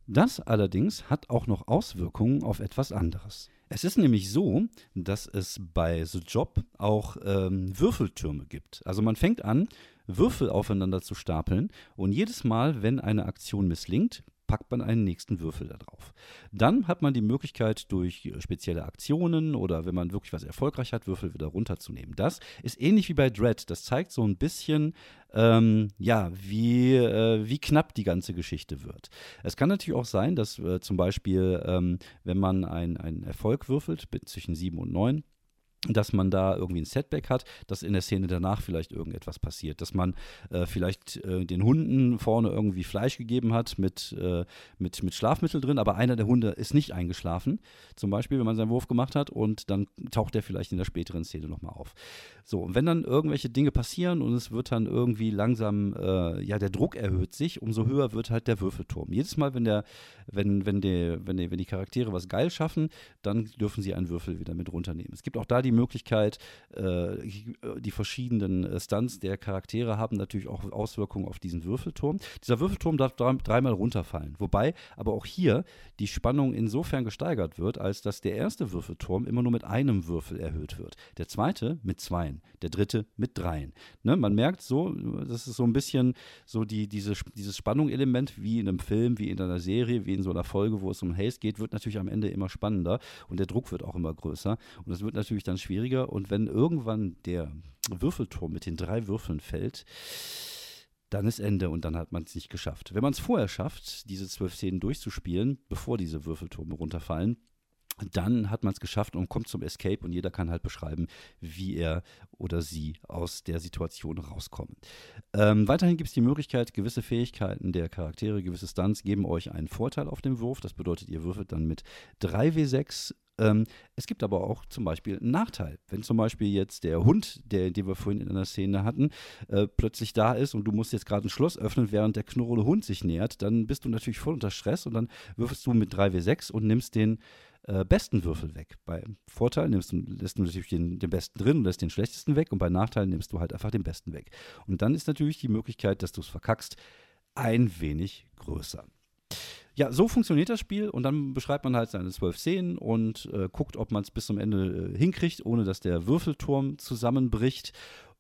Das allerdings hat auch noch Auswirkungen auf etwas anderes. Es ist nämlich so, dass es bei The Job auch ähm, Würfeltürme gibt. Also man fängt an, Würfel aufeinander zu stapeln und jedes Mal, wenn eine Aktion misslingt, packt man einen nächsten Würfel da drauf. Dann hat man die Möglichkeit, durch spezielle Aktionen oder wenn man wirklich was erfolgreich hat, Würfel wieder runterzunehmen. Das ist ähnlich wie bei Dread. Das zeigt so ein bisschen, ähm, ja, wie, äh, wie knapp die ganze Geschichte wird. Es kann natürlich auch sein, dass äh, zum Beispiel, ähm, wenn man einen Erfolg würfelt, zwischen 7 und 9, dass man da irgendwie ein Setback hat, dass in der Szene danach vielleicht irgendetwas passiert, dass man äh, vielleicht äh, den Hunden vorne irgendwie Fleisch gegeben hat mit, äh, mit, mit Schlafmittel drin, aber einer der Hunde ist nicht eingeschlafen, zum Beispiel, wenn man seinen Wurf gemacht hat und dann taucht der vielleicht in der späteren Szene nochmal auf. So, und wenn dann irgendwelche Dinge passieren und es wird dann irgendwie langsam, äh, ja, der Druck erhöht sich, umso höher wird halt der Würfelturm. Jedes Mal, wenn der, wenn, wenn, der, wenn, der, wenn die Charaktere was geil schaffen, dann dürfen sie einen Würfel wieder mit runternehmen. Es gibt auch da die Möglichkeit, äh, die verschiedenen äh, Stunts der Charaktere haben natürlich auch Auswirkungen auf diesen Würfelturm. Dieser Würfelturm darf dreimal runterfallen, wobei aber auch hier die Spannung insofern gesteigert wird, als dass der erste Würfelturm immer nur mit einem Würfel erhöht wird, der zweite mit zweien, der dritte mit dreien. Ne? Man merkt so, das ist so ein bisschen so die, diese, dieses Spannung-Element wie in einem Film, wie in einer Serie, wie in so einer Folge, wo es um Haze geht, wird natürlich am Ende immer spannender und der Druck wird auch immer größer und es wird natürlich dann schwieriger und wenn irgendwann der Würfelturm mit den drei Würfeln fällt, dann ist Ende und dann hat man es nicht geschafft. Wenn man es vorher schafft, diese zwölf Szenen durchzuspielen, bevor diese Würfeltürme runterfallen, dann hat man es geschafft und kommt zum Escape und jeder kann halt beschreiben, wie er oder sie aus der Situation rauskommen. Ähm, weiterhin gibt es die Möglichkeit, gewisse Fähigkeiten der Charaktere, gewisse Stunts geben euch einen Vorteil auf dem Wurf. Das bedeutet, ihr würfelt dann mit 3W6 ähm, es gibt aber auch zum Beispiel einen Nachteil. Wenn zum Beispiel jetzt der Hund, der, den wir vorhin in einer Szene hatten, äh, plötzlich da ist und du musst jetzt gerade ein Schloss öffnen, während der knurrende Hund sich nähert, dann bist du natürlich voll unter Stress und dann würfelst du mit 3W6 und nimmst den äh, besten Würfel weg. Bei Vorteil nimmst du, lässt du natürlich den, den besten drin und lässt den schlechtesten weg und bei Nachteil nimmst du halt einfach den besten weg. Und dann ist natürlich die Möglichkeit, dass du es verkackst, ein wenig größer. Ja, so funktioniert das Spiel und dann beschreibt man halt seine zwölf Szenen und äh, guckt, ob man es bis zum Ende äh, hinkriegt, ohne dass der Würfelturm zusammenbricht.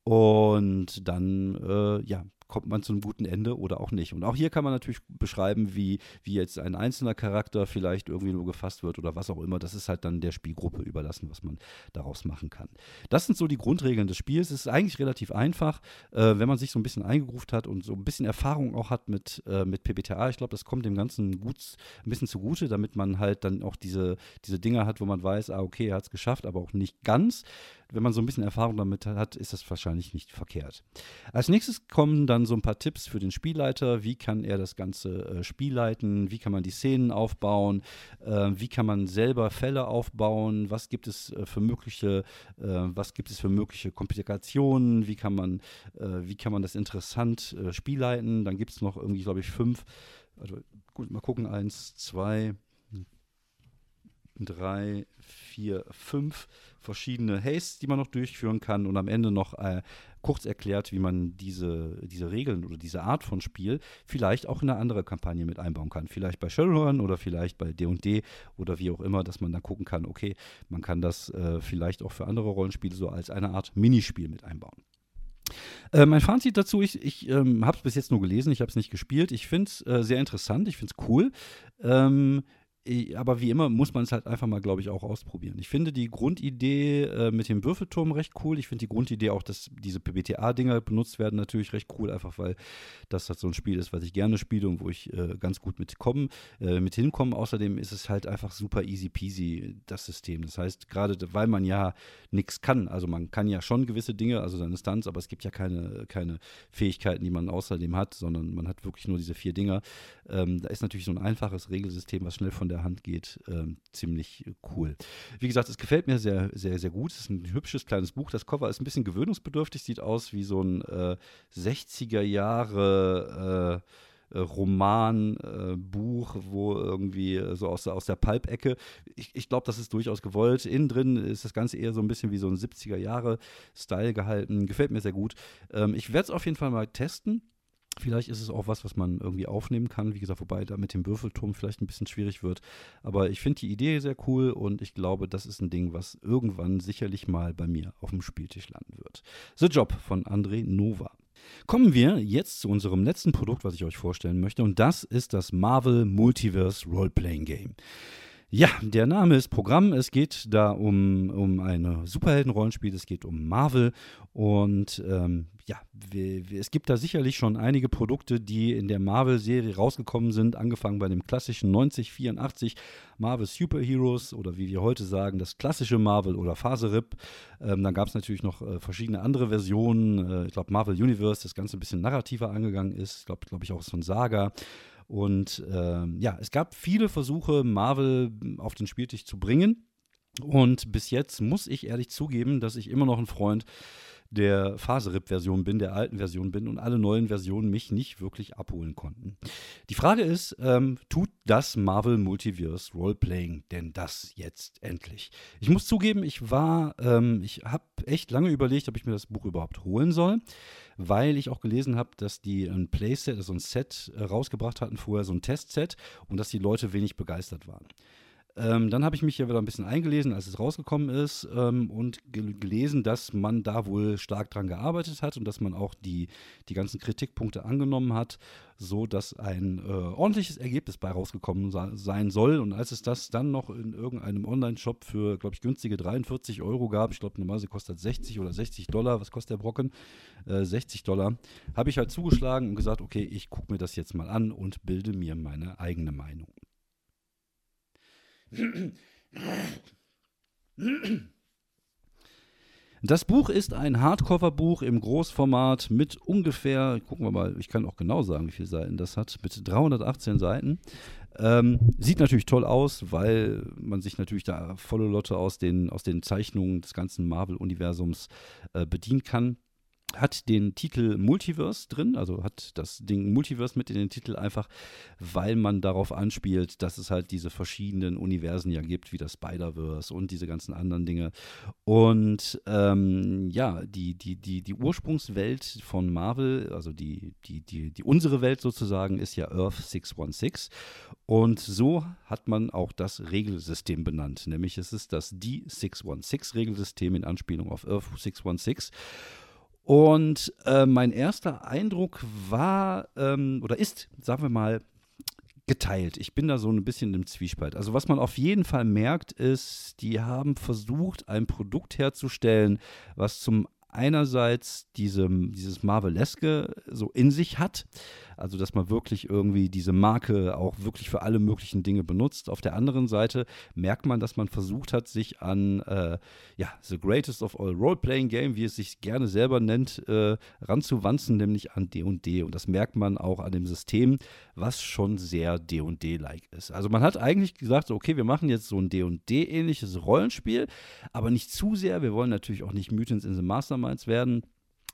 Und dann, äh, ja, kommt man zu einem guten Ende oder auch nicht. Und auch hier kann man natürlich beschreiben, wie, wie jetzt ein einzelner Charakter vielleicht irgendwie nur gefasst wird oder was auch immer. Das ist halt dann der Spielgruppe überlassen, was man daraus machen kann. Das sind so die Grundregeln des Spiels. Es ist eigentlich relativ einfach, äh, wenn man sich so ein bisschen eingegruft hat und so ein bisschen Erfahrung auch hat mit, äh, mit PBTA. Ich glaube, das kommt dem Ganzen gut, ein bisschen zugute, damit man halt dann auch diese, diese Dinge hat, wo man weiß, ah, okay, er hat es geschafft, aber auch nicht ganz wenn man so ein bisschen Erfahrung damit hat, ist das wahrscheinlich nicht verkehrt. Als nächstes kommen dann so ein paar Tipps für den Spielleiter. Wie kann er das ganze äh, Spiel leiten? Wie kann man die Szenen aufbauen? Äh, wie kann man selber Fälle aufbauen? Was gibt es äh, für mögliche, äh, was gibt es für mögliche Komplikationen? Wie kann man, äh, wie kann man das interessant äh, spielleiten? Dann gibt es noch irgendwie, glaube ich, fünf. Also gut, mal gucken, eins, zwei, drei, vier, fünf verschiedene Hastes, die man noch durchführen kann und am Ende noch äh, kurz erklärt, wie man diese, diese Regeln oder diese Art von Spiel vielleicht auch in eine andere Kampagne mit einbauen kann. Vielleicht bei Shadowrun oder vielleicht bei D&D oder wie auch immer, dass man dann gucken kann, okay, man kann das äh, vielleicht auch für andere Rollenspiele so als eine Art Minispiel mit einbauen. Äh, mein Fazit dazu, ich, ich ähm, habe es bis jetzt nur gelesen, ich habe es nicht gespielt. Ich finde es äh, sehr interessant, ich finde es cool. Ähm, aber wie immer muss man es halt einfach mal, glaube ich, auch ausprobieren. Ich finde die Grundidee äh, mit dem Würfelturm recht cool. Ich finde die Grundidee auch, dass diese PBTA-Dinger benutzt werden, natürlich recht cool, einfach weil das halt so ein Spiel ist, was ich gerne spiele und wo ich äh, ganz gut mitkomme, äh, mit hinkomme. Außerdem ist es halt einfach super easy peasy, das System. Das heißt, gerade weil man ja nichts kann, also man kann ja schon gewisse Dinge, also seine Stunts, aber es gibt ja keine, keine Fähigkeiten, die man außerdem hat, sondern man hat wirklich nur diese vier Dinger. Ähm, da ist natürlich so ein einfaches Regelsystem, was schnell von der Hand geht, ähm, ziemlich cool. Wie gesagt, es gefällt mir sehr, sehr, sehr gut. Es ist ein hübsches kleines Buch. Das Cover ist ein bisschen gewöhnungsbedürftig, sieht aus wie so ein äh, 60er Jahre äh, Romanbuch, äh, wo irgendwie so aus, aus der Pulp-Ecke. Ich, ich glaube, das ist durchaus gewollt. Innen drin ist das Ganze eher so ein bisschen wie so ein 70er-Jahre-Style gehalten. Gefällt mir sehr gut. Ähm, ich werde es auf jeden Fall mal testen. Vielleicht ist es auch was, was man irgendwie aufnehmen kann. Wie gesagt, wobei da mit dem Würfelturm vielleicht ein bisschen schwierig wird. Aber ich finde die Idee sehr cool und ich glaube, das ist ein Ding, was irgendwann sicherlich mal bei mir auf dem Spieltisch landen wird. The Job von André Nova. Kommen wir jetzt zu unserem letzten Produkt, was ich euch vorstellen möchte, und das ist das Marvel Multiverse Roleplaying Game. Ja, der Name ist Programm. Es geht da um, um ein Superhelden-Rollenspiel. Es geht um Marvel. Und ähm, ja, wir, wir, es gibt da sicherlich schon einige Produkte, die in der Marvel-Serie rausgekommen sind. Angefangen bei dem klassischen 9084 Marvel Superheroes oder wie wir heute sagen, das klassische Marvel oder Phase-Rip. Ähm, dann gab es natürlich noch äh, verschiedene andere Versionen. Äh, ich glaube, Marvel Universe, das Ganze ein bisschen narrativer angegangen ist. Ich glaube, glaub ich auch so ein Saga. Und ähm, ja, es gab viele Versuche, Marvel auf den Spieltisch zu bringen. Und bis jetzt muss ich ehrlich zugeben, dass ich immer noch ein Freund der Phase-RIP-Version bin, der alten Version bin und alle neuen Versionen mich nicht wirklich abholen konnten. Die Frage ist, ähm, tut das Marvel Multiverse Roleplaying denn das jetzt endlich? Ich muss zugeben, ich war, ähm, ich habe echt lange überlegt, ob ich mir das Buch überhaupt holen soll weil ich auch gelesen habe, dass die ein Playset, also ein Set äh, rausgebracht hatten vorher, so ein Testset und dass die Leute wenig begeistert waren. Ähm, dann habe ich mich ja wieder ein bisschen eingelesen, als es rausgekommen ist ähm, und gel gelesen, dass man da wohl stark dran gearbeitet hat und dass man auch die, die ganzen Kritikpunkte angenommen hat, so dass ein äh, ordentliches Ergebnis bei rausgekommen sein soll. Und als es das dann noch in irgendeinem Online-Shop für, glaube ich, günstige 43 Euro gab, ich glaube, normalerweise kostet 60 oder 60 Dollar, was kostet der Brocken? Äh, 60 Dollar, habe ich halt zugeschlagen und gesagt, okay, ich gucke mir das jetzt mal an und bilde mir meine eigene Meinung. Das Buch ist ein Hardcover-Buch im Großformat mit ungefähr, gucken wir mal, ich kann auch genau sagen, wie viele Seiten das hat, mit 318 Seiten. Ähm, sieht natürlich toll aus, weil man sich natürlich da volle Lotte aus den, aus den Zeichnungen des ganzen Marvel-Universums äh, bedienen kann hat den Titel Multiverse drin, also hat das Ding Multiverse mit in den Titel einfach, weil man darauf anspielt, dass es halt diese verschiedenen Universen ja gibt, wie das Spider-Verse und diese ganzen anderen Dinge. Und ähm, ja, die, die, die, die Ursprungswelt von Marvel, also die, die, die, die unsere Welt sozusagen, ist ja Earth 616. Und so hat man auch das Regelsystem benannt, nämlich es ist das D616-Regelsystem in Anspielung auf Earth 616. Und äh, mein erster Eindruck war ähm, oder ist, sagen wir mal, geteilt. Ich bin da so ein bisschen im Zwiespalt. Also was man auf jeden Fall merkt, ist, die haben versucht, ein Produkt herzustellen, was zum einerseits diese, dieses Marveleske so in sich hat, also dass man wirklich irgendwie diese Marke auch wirklich für alle möglichen Dinge benutzt. Auf der anderen Seite merkt man, dass man versucht hat, sich an äh, ja, The Greatest of All Role-Playing Game, wie es sich gerne selber nennt, äh, ranzuwanzen, nämlich an D&D. &D. Und das merkt man auch an dem System, was schon sehr D&D-like ist. Also man hat eigentlich gesagt, okay, wir machen jetzt so ein D&D-ähnliches Rollenspiel, aber nicht zu sehr. Wir wollen natürlich auch nicht Mutants in the Masterminds werden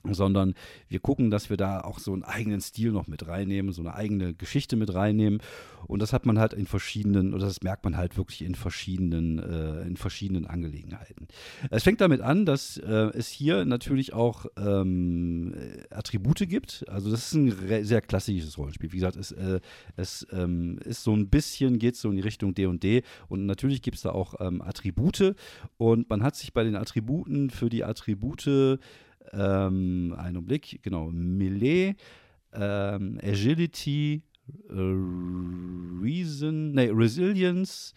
sondern wir gucken, dass wir da auch so einen eigenen Stil noch mit reinnehmen, so eine eigene Geschichte mit reinnehmen. Und das hat man halt in verschiedenen, oder das merkt man halt wirklich in verschiedenen, äh, in verschiedenen Angelegenheiten. Es fängt damit an, dass äh, es hier natürlich auch ähm, Attribute gibt. Also das ist ein sehr klassisches Rollenspiel. Wie gesagt, es, äh, es ähm, ist so ein bisschen, geht so in die Richtung D&D &D. und natürlich gibt es da auch ähm, Attribute und man hat sich bei den Attributen für die Attribute ähm, einen Blick, genau, Melee, ähm, Agility, äh, Reason, nee, Resilience,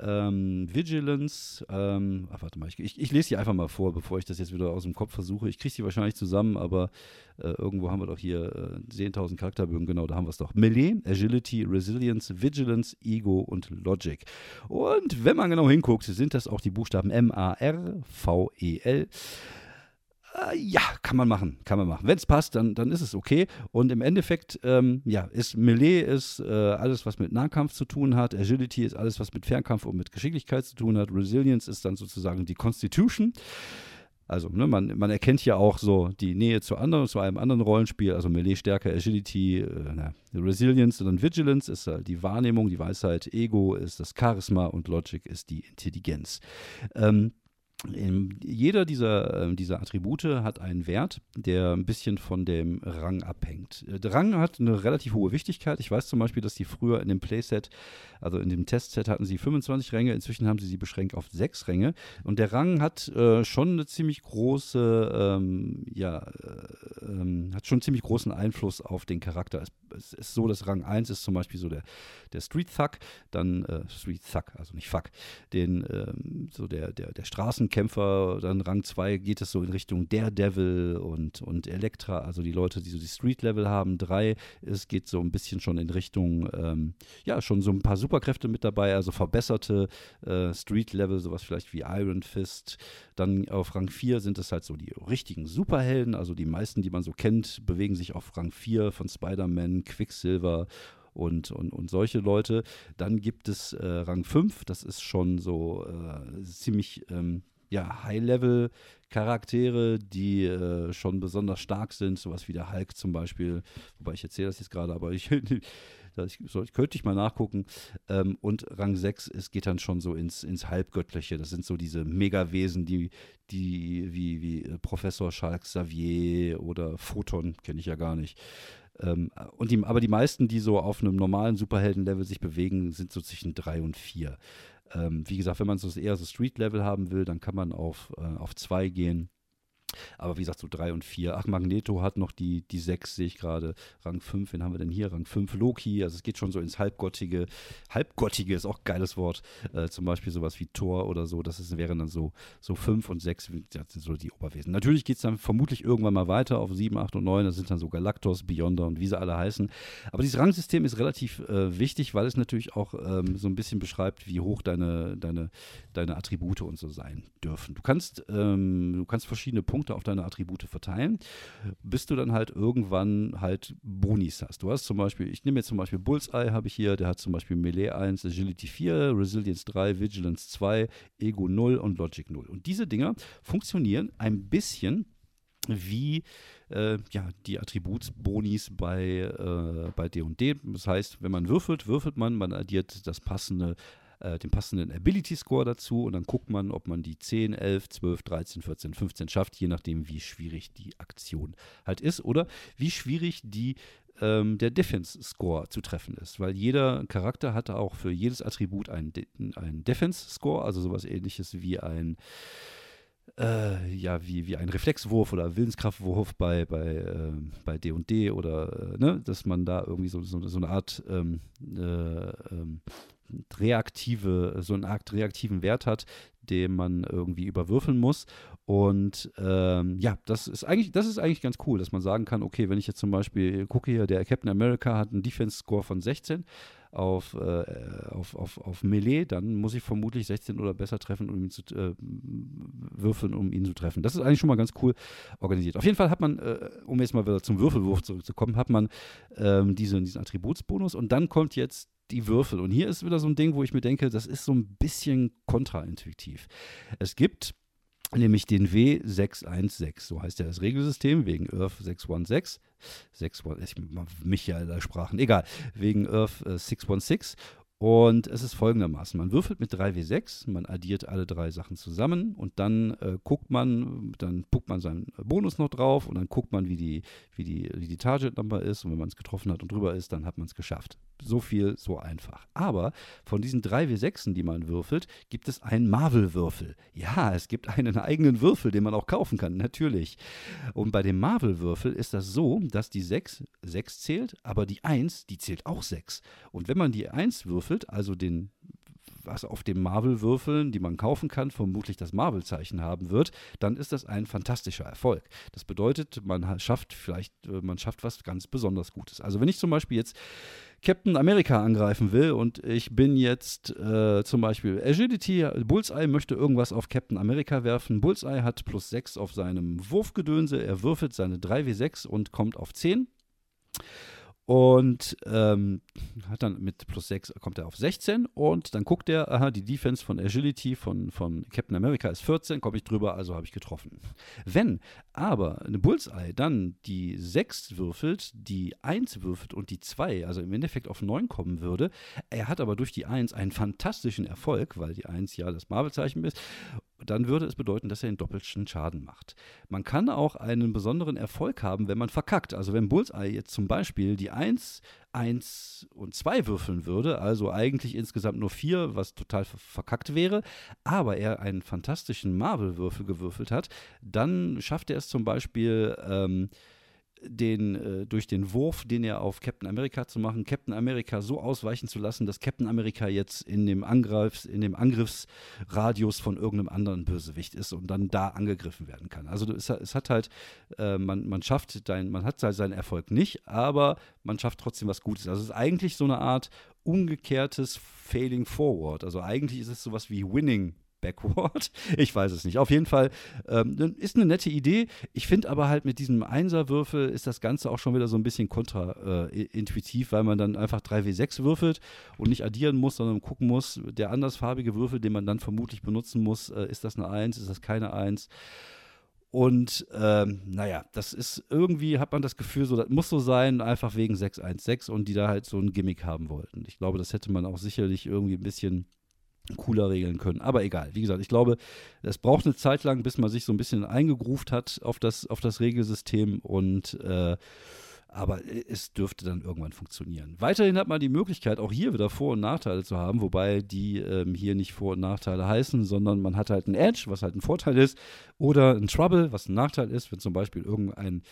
ähm, Vigilance, ähm, ach, warte mal, ich, ich, ich, lese die einfach mal vor, bevor ich das jetzt wieder aus dem Kopf versuche. Ich kriege sie wahrscheinlich zusammen, aber äh, irgendwo haben wir doch hier äh, 10.000 Charakterbögen, genau, da haben wir es doch. Melee, Agility, Resilience, Vigilance, Ego und Logic. Und wenn man genau hinguckt, sind das auch die Buchstaben M-A-R-V-E-L. Äh, ja, kann man machen, kann man machen. Wenn es passt, dann, dann ist es okay. Und im Endeffekt, ähm, ja, ist Melee ist äh, alles, was mit Nahkampf zu tun hat. Agility ist alles, was mit Fernkampf und mit Geschicklichkeit zu tun hat. Resilience ist dann sozusagen die Constitution. Also, ne, man, man erkennt ja auch so die Nähe zu anderen, zu einem anderen Rollenspiel, also Melee Stärke, Agility, äh, na, Resilience und dann Vigilance ist halt die Wahrnehmung, die Weisheit, Ego ist das Charisma und Logic ist die Intelligenz. Ähm, jeder dieser, äh, dieser Attribute hat einen Wert, der ein bisschen von dem Rang abhängt. Der Rang hat eine relativ hohe Wichtigkeit. Ich weiß zum Beispiel, dass die früher in dem Playset, also in dem Testset hatten sie 25 Ränge, inzwischen haben sie sie beschränkt auf 6 Ränge. Und der Rang hat äh, schon eine ziemlich große, ähm, ja, äh, ähm, hat schon ziemlich großen Einfluss auf den Charakter. Es, es, ist so, dass Rang 1 ist zum Beispiel so der, der Street Thug, dann äh, Street Thug, also nicht Fuck, den, ähm, so der, der, der Straßen Kämpfer, dann Rang 2 geht es so in Richtung Daredevil und, und Elektra, also die Leute, die so die Street-Level haben. 3, es geht so ein bisschen schon in Richtung, ähm, ja, schon so ein paar Superkräfte mit dabei, also verbesserte äh, Street-Level, sowas vielleicht wie Iron Fist. Dann auf Rang 4 sind es halt so die richtigen Superhelden, also die meisten, die man so kennt, bewegen sich auf Rang 4 von Spider-Man, Quicksilver und, und, und solche Leute. Dann gibt es äh, Rang 5, das ist schon so äh, ziemlich ähm, ja, High-Level-Charaktere, die äh, schon besonders stark sind, sowas wie der Hulk zum Beispiel, wobei ich erzähle das jetzt gerade, aber ich, das soll, könnte ich mal nachgucken. Ähm, und Rang 6, es geht dann schon so ins, ins Halbgöttliche. Das sind so diese Megawesen, die, die wie, wie äh, Professor Schalk Xavier oder Photon, kenne ich ja gar nicht. Ähm, und die, aber die meisten, die so auf einem normalen Superhelden-Level sich bewegen, sind so zwischen 3 und 4. Ähm, wie gesagt, wenn man so eher so Street-Level haben will, dann kann man auf 2 äh, auf zwei gehen. Aber wie gesagt, so 3 und 4. Ach, Magneto hat noch die, die 6, sehe ich gerade. Rang 5, wen haben wir denn hier? Rang 5 Loki. Also es geht schon so ins Halbgottige. Halbgottige ist auch ein geiles Wort. Äh, zum Beispiel sowas wie Thor oder so. Das ist, wären dann so, so 5 und 6, das sind so die Oberwesen. Natürlich geht es dann vermutlich irgendwann mal weiter auf 7, 8 und 9. Das sind dann so Galactos, Beyonder und wie sie alle heißen. Aber dieses Rangsystem ist relativ äh, wichtig, weil es natürlich auch ähm, so ein bisschen beschreibt, wie hoch deine, deine, deine Attribute und so sein dürfen. Du kannst, ähm, du kannst verschiedene Punkte Punkte auf deine Attribute verteilen, bis du dann halt irgendwann halt Bonis hast. Du hast zum Beispiel, ich nehme jetzt zum Beispiel Bullseye, habe ich hier, der hat zum Beispiel Melee 1, Agility 4, Resilience 3, Vigilance 2, Ego 0 und Logic 0. Und diese Dinger funktionieren ein bisschen wie äh, ja, die Attributsbonis bei, äh, bei D&D. Das heißt, wenn man würfelt, würfelt man, man addiert das passende äh, den passenden Ability Score dazu und dann guckt man, ob man die 10, 11, 12, 13, 14, 15 schafft, je nachdem, wie schwierig die Aktion halt ist oder wie schwierig die ähm, der Defense Score zu treffen ist, weil jeder Charakter hat auch für jedes Attribut einen, De einen Defense Score, also sowas ähnliches wie ein äh, ja, wie, wie ein Reflexwurf oder Willenskraftwurf bei, bei, äh, bei D&D oder, äh, ne, dass man da irgendwie so, so, so eine Art ähm, äh, ähm, reaktive, so eine Art reaktiven Wert hat, den man irgendwie überwürfeln muss. Und ähm, ja, das ist eigentlich, das ist eigentlich ganz cool, dass man sagen kann, okay, wenn ich jetzt zum Beispiel gucke hier, der Captain America hat einen Defense-Score von 16 auf, äh, auf, auf, auf Melee, dann muss ich vermutlich 16 oder besser treffen, um ihn zu äh, würfeln, um ihn zu treffen. Das ist eigentlich schon mal ganz cool organisiert. Auf jeden Fall hat man, äh, um jetzt mal wieder zum Würfelwurf zurückzukommen, hat man ähm, diesen, diesen Attributsbonus und dann kommt jetzt die Würfel. Und hier ist wieder so ein Ding, wo ich mir denke, das ist so ein bisschen kontraintuitiv. Es gibt nämlich den W616, so heißt ja das Regelsystem, wegen Earth 616. 6, ich, mich ja da Sprachen, egal, wegen Earth äh, 616. Und es ist folgendermaßen: Man würfelt mit 3W6, man addiert alle drei Sachen zusammen und dann äh, guckt man, dann guckt man seinen Bonus noch drauf und dann guckt man, wie die, wie die, wie die Target Number ist. Und wenn man es getroffen hat und drüber ist, dann hat man es geschafft. So viel, so einfach. Aber von diesen 3W6, die man würfelt, gibt es einen Marvel-Würfel. Ja, es gibt einen eigenen Würfel, den man auch kaufen kann, natürlich. Und bei dem Marvel-Würfel ist das so, dass die 6 6 zählt, aber die 1, die zählt auch 6. Und wenn man die 1 würfelt, würfelt, also den was auf dem Marvel-Würfeln, die man kaufen kann, vermutlich das Marvel-Zeichen haben wird, dann ist das ein fantastischer Erfolg. Das bedeutet, man schafft vielleicht, äh, man schafft was ganz besonders Gutes. Also wenn ich zum Beispiel jetzt Captain America angreifen will und ich bin jetzt äh, zum Beispiel Agility, Bullseye möchte irgendwas auf Captain America werfen. Bullseye hat plus 6 auf seinem Wurfgedönse, er würfelt seine 3W6 und kommt auf 10. Und ähm, hat dann mit plus 6 kommt er auf 16 und dann guckt er, aha, die Defense von Agility von, von Captain America ist 14, komme ich drüber, also habe ich getroffen. Wenn aber eine Bullseye dann die 6 würfelt, die 1 würfelt und die 2, also im Endeffekt auf 9 kommen würde, er hat aber durch die 1 einen fantastischen Erfolg, weil die 1 ja das Marvel-Zeichen ist dann würde es bedeuten, dass er den doppelten Schaden macht. Man kann auch einen besonderen Erfolg haben, wenn man verkackt. Also wenn Bullseye jetzt zum Beispiel die 1, 1 und 2 würfeln würde, also eigentlich insgesamt nur 4, was total verkackt wäre, aber er einen fantastischen Marvel-Würfel gewürfelt hat, dann schafft er es zum Beispiel, ähm, den, äh, durch den Wurf, den er auf Captain America zu machen, Captain America so ausweichen zu lassen, dass Captain America jetzt in dem Angriffs, in dem Angriffsradius von irgendeinem anderen Bösewicht ist und dann da angegriffen werden kann. Also es, es hat halt, äh, man, man schafft dein, man hat seinen Erfolg nicht, aber man schafft trotzdem was Gutes. Also es ist eigentlich so eine Art umgekehrtes Failing Forward. Also eigentlich ist es sowas wie Winning backward. Ich weiß es nicht. Auf jeden Fall ähm, ist eine nette Idee. Ich finde aber halt mit diesem Einserwürfel ist das Ganze auch schon wieder so ein bisschen kontraintuitiv, äh, weil man dann einfach 3W6 würfelt und nicht addieren muss, sondern gucken muss, der andersfarbige Würfel, den man dann vermutlich benutzen muss, äh, ist das eine 1, ist das keine 1? Und ähm, naja, das ist irgendwie, hat man das Gefühl, so, das muss so sein, einfach wegen 616 und die da halt so ein Gimmick haben wollten. Ich glaube, das hätte man auch sicherlich irgendwie ein bisschen cooler regeln können. Aber egal, wie gesagt, ich glaube, es braucht eine Zeit lang, bis man sich so ein bisschen eingegruft hat auf das, auf das Regelsystem und äh, aber es dürfte dann irgendwann funktionieren. Weiterhin hat man die Möglichkeit, auch hier wieder Vor- und Nachteile zu haben, wobei die ähm, hier nicht Vor- und Nachteile heißen, sondern man hat halt ein Edge, was halt ein Vorteil ist, oder ein Trouble, was ein Nachteil ist, wenn zum Beispiel irgendein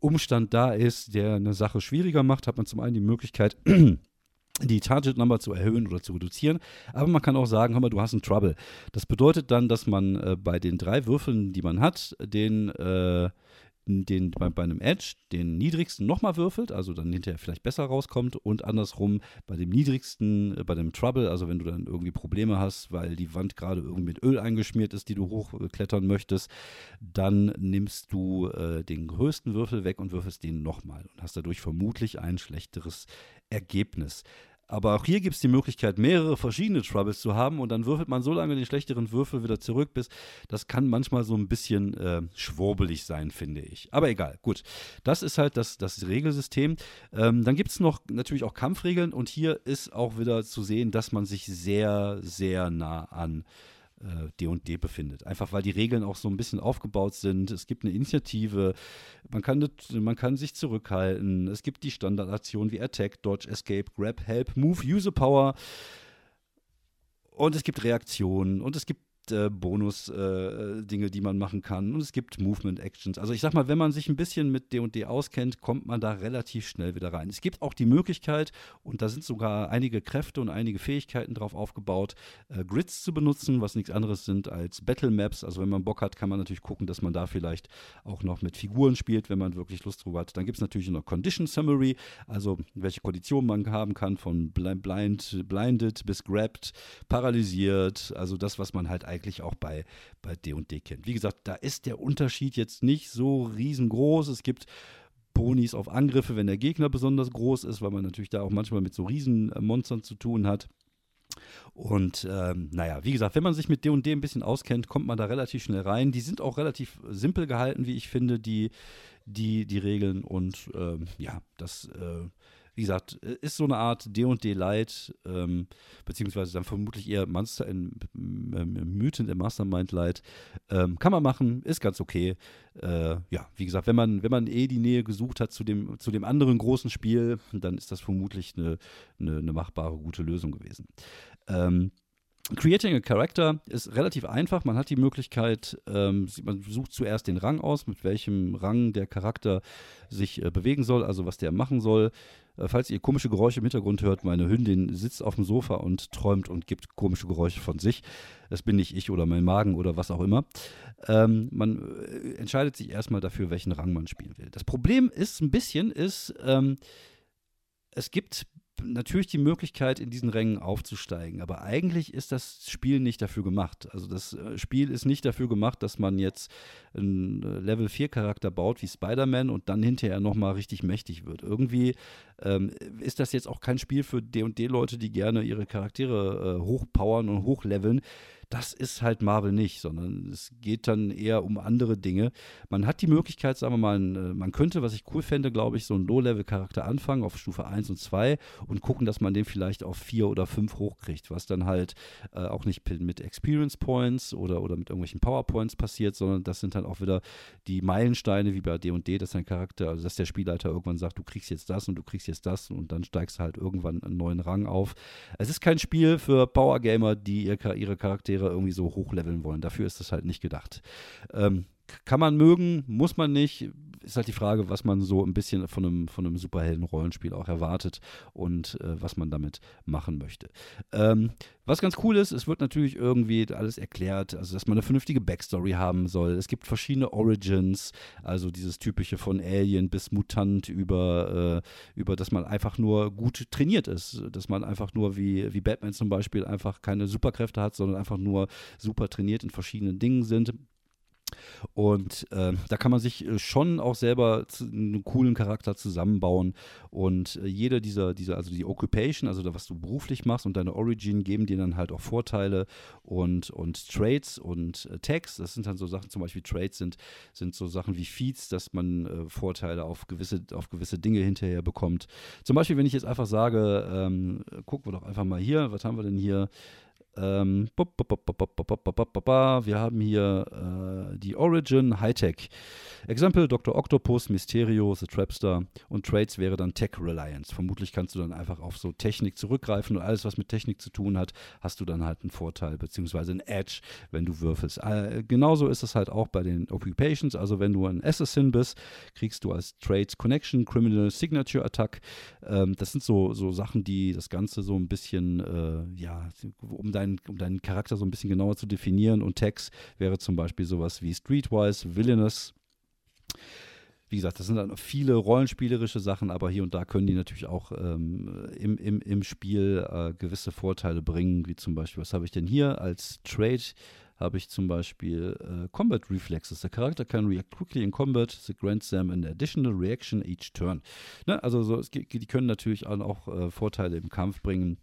Umstand da ist, der eine Sache schwieriger macht, hat man zum einen die Möglichkeit, die Target Number zu erhöhen oder zu reduzieren. Aber man kann auch sagen, hör mal, du hast einen Trouble. Das bedeutet dann, dass man äh, bei den drei Würfeln, die man hat, den, äh, den bei, bei, einem Edge den niedrigsten nochmal würfelt, also dann hinterher vielleicht besser rauskommt und andersrum bei dem niedrigsten, äh, bei dem Trouble, also wenn du dann irgendwie Probleme hast, weil die Wand gerade irgendwie mit Öl eingeschmiert ist, die du hochklettern möchtest, dann nimmst du äh, den größten Würfel weg und würfelst den nochmal und hast dadurch vermutlich ein schlechteres Ergebnis. Aber auch hier gibt es die Möglichkeit, mehrere verschiedene Troubles zu haben und dann würfelt man so lange den schlechteren Würfel wieder zurück, bis das kann manchmal so ein bisschen äh, schwurbelig sein, finde ich. Aber egal, gut. Das ist halt das, das Regelsystem. Ähm, dann gibt es noch natürlich auch Kampfregeln und hier ist auch wieder zu sehen, dass man sich sehr, sehr nah an D&D äh, befindet. Einfach weil die Regeln auch so ein bisschen aufgebaut sind. Es gibt eine Initiative, man kann, man kann sich zurückhalten. Es gibt die Standardaktionen wie Attack, Dodge, Escape, Grab, Help, Move, Use Power. Und es gibt Reaktionen und es gibt äh, Bonus-Dinge, äh, die man machen kann. Und es gibt Movement-Actions. Also ich sag mal, wenn man sich ein bisschen mit D&D auskennt, kommt man da relativ schnell wieder rein. Es gibt auch die Möglichkeit, und da sind sogar einige Kräfte und einige Fähigkeiten drauf aufgebaut, äh, Grids zu benutzen, was nichts anderes sind als Battle Maps. Also wenn man Bock hat, kann man natürlich gucken, dass man da vielleicht auch noch mit Figuren spielt, wenn man wirklich Lust drauf hat. Dann gibt es natürlich noch Condition Summary, also welche Konditionen man haben kann, von blind, blinded bis grabbed, paralysiert, also das, was man halt eigentlich auch bei bei D&D kennt. Wie gesagt, da ist der Unterschied jetzt nicht so riesengroß. Es gibt Bonis auf Angriffe, wenn der Gegner besonders groß ist, weil man natürlich da auch manchmal mit so Riesenmonstern zu tun hat. Und ähm, naja, wie gesagt, wenn man sich mit D&D ein bisschen auskennt, kommt man da relativ schnell rein. Die sind auch relativ simpel gehalten, wie ich finde, die, die, die Regeln. Und ähm, ja, das äh, wie gesagt, äh, ist so eine Art D&D Light, ähm, beziehungsweise dann vermutlich eher Monster in, ähm, im Mastermind Light. Ähm, kann man machen, ist ganz okay. Äh, ja, wie gesagt, wenn man, wenn man eh die Nähe gesucht hat zu dem, zu dem anderen großen Spiel, dann ist das vermutlich eine, eine, eine machbare, gute Lösung gewesen. Ähm, Creating a Character ist relativ einfach. Man hat die Möglichkeit, ähm, man sucht zuerst den Rang aus, mit welchem Rang der Charakter sich äh, bewegen soll, also was der machen soll. Äh, falls ihr komische Geräusche im Hintergrund hört, meine Hündin sitzt auf dem Sofa und träumt und gibt komische Geräusche von sich. Das bin nicht ich oder mein Magen oder was auch immer. Ähm, man äh, entscheidet sich erstmal dafür, welchen Rang man spielen will. Das Problem ist ein bisschen, ist, ähm, es gibt natürlich die Möglichkeit, in diesen Rängen aufzusteigen. Aber eigentlich ist das Spiel nicht dafür gemacht. Also das äh, Spiel ist nicht dafür gemacht, dass man jetzt einen äh, Level 4 Charakter baut wie Spider-Man und dann hinterher nochmal richtig mächtig wird. Irgendwie ähm, ist das jetzt auch kein Spiel für D&D-Leute, die gerne ihre Charaktere äh, hochpowern und hochleveln das ist halt Marvel nicht, sondern es geht dann eher um andere Dinge. Man hat die Möglichkeit, sagen wir mal, äh, man könnte, was ich cool fände, glaube ich, so einen Low-Level-Charakter anfangen auf Stufe 1 und 2 und gucken, dass man den vielleicht auf 4 oder 5 hochkriegt, was dann halt äh, auch nicht mit Experience Points oder, oder mit irgendwelchen PowerPoints passiert, sondern das sind dann auch wieder die Meilensteine wie bei D&D, dass dein Charakter, also dass der Spielleiter irgendwann sagt, du kriegst jetzt das und du kriegst jetzt das und dann steigst du halt irgendwann einen neuen Rang auf. Es ist kein Spiel für Power-Gamer, die ihre Charaktere Charaktere irgendwie so hochleveln wollen. Dafür ist das halt nicht gedacht. Ähm, kann man mögen, muss man nicht. Ist halt die Frage, was man so ein bisschen von einem, von einem Superhelden-Rollenspiel auch erwartet und äh, was man damit machen möchte. Ähm, was ganz cool ist, es wird natürlich irgendwie alles erklärt, also dass man eine vernünftige Backstory haben soll. Es gibt verschiedene Origins, also dieses typische von Alien bis Mutant über, äh, über dass man einfach nur gut trainiert ist, dass man einfach nur wie, wie Batman zum Beispiel einfach keine Superkräfte hat, sondern einfach nur super trainiert in verschiedenen Dingen sind. Und äh, da kann man sich äh, schon auch selber einen coolen Charakter zusammenbauen. Und äh, jede dieser, dieser, also die Occupation, also da, was du beruflich machst und deine Origin geben dir dann halt auch Vorteile und, und Trades und äh, Tags. Das sind dann so Sachen, zum Beispiel Trades sind, sind so Sachen wie Feeds, dass man äh, Vorteile auf gewisse, auf gewisse Dinge hinterher bekommt. Zum Beispiel, wenn ich jetzt einfach sage, ähm, gucken wir doch einfach mal hier, was haben wir denn hier? Ähm, wir haben hier äh, die Origin Hightech. Exempel Dr. Octopus, Mysterio, The Trapster und Trades wäre dann Tech Reliance. Vermutlich kannst du dann einfach auf so Technik zurückgreifen und alles, was mit Technik zu tun hat, hast du dann halt einen Vorteil beziehungsweise einen Edge, wenn du würfelst. Äh, genauso ist es halt auch bei den Occupations. Also wenn du ein Assassin bist, kriegst du als Trades Connection, Criminal Signature Attack. Ähm, das sind so, so Sachen, die das Ganze so ein bisschen, äh, ja, um dein deinen, um deinen Charakter so ein bisschen genauer zu definieren. Und Tags wäre zum Beispiel sowas wie Streetwise, Villainous. Wie gesagt, das sind dann viele rollenspielerische Sachen, aber hier und da können die natürlich auch ähm, im, im, im Spiel äh, gewisse Vorteile bringen, wie zum Beispiel, was habe ich denn hier als Trade? habe ich zum Beispiel äh, Combat Reflexes. Der Charakter kann react quickly in combat, the grants them an additional reaction each turn. Ne? Also so, es, die können natürlich auch äh, Vorteile im Kampf bringen.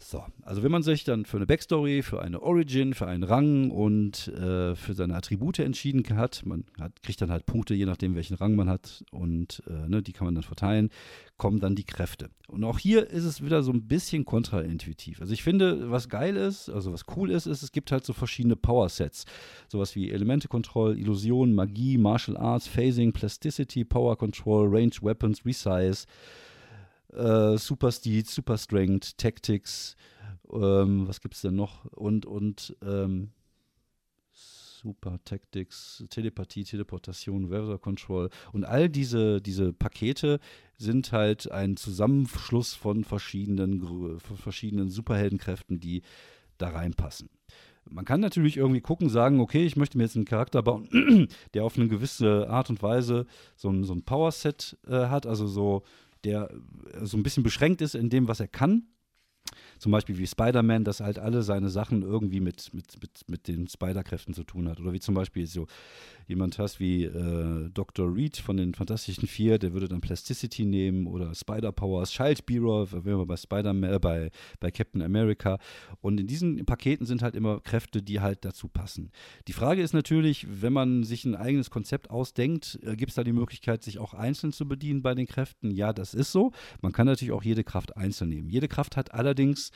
So, also wenn man sich dann für eine Backstory, für eine Origin, für einen Rang und äh, für seine Attribute entschieden hat, man hat, kriegt dann halt Punkte, je nachdem, welchen Rang man hat und äh, ne, die kann man dann verteilen, kommen dann die Kräfte. Und auch hier ist es wieder so ein bisschen kontraintuitiv. Also ich finde, was geil ist, also was cool ist, ist, es gibt halt so verschiedene Power-Sets. Sowas wie Elemente Control, Illusion, Magie, Martial Arts, Phasing, Plasticity, Power Control, Range Weapons, Resize äh, Super Speed, Super Strength, Tactics Ähm, was gibt es denn noch? Und, und ähm, Super Tactics, Telepathie, Teleportation, Weather Control und all diese, diese Pakete sind halt ein Zusammenschluss von verschiedenen, von verschiedenen Superheldenkräften, die da reinpassen. Man kann natürlich irgendwie gucken, sagen, okay, ich möchte mir jetzt einen Charakter bauen, der auf eine gewisse Art und Weise so ein, so ein Power-Set äh, hat, also so, der so ein bisschen beschränkt ist in dem, was er kann zum Beispiel wie Spider-Man, dass halt alle seine Sachen irgendwie mit, mit, mit, mit den Spider-Kräften zu tun hat. Oder wie zum Beispiel so jemand hast wie äh, Dr. Reed von den Fantastischen Vier, der würde dann Plasticity nehmen oder Spider-Powers, Schaltbiro, wenn wir bei Spider-Man, äh, bei, bei Captain America. Und in diesen Paketen sind halt immer Kräfte, die halt dazu passen. Die Frage ist natürlich, wenn man sich ein eigenes Konzept ausdenkt, äh, gibt es da die Möglichkeit, sich auch einzeln zu bedienen bei den Kräften? Ja, das ist so. Man kann natürlich auch jede Kraft einzeln nehmen. Jede Kraft hat allerdings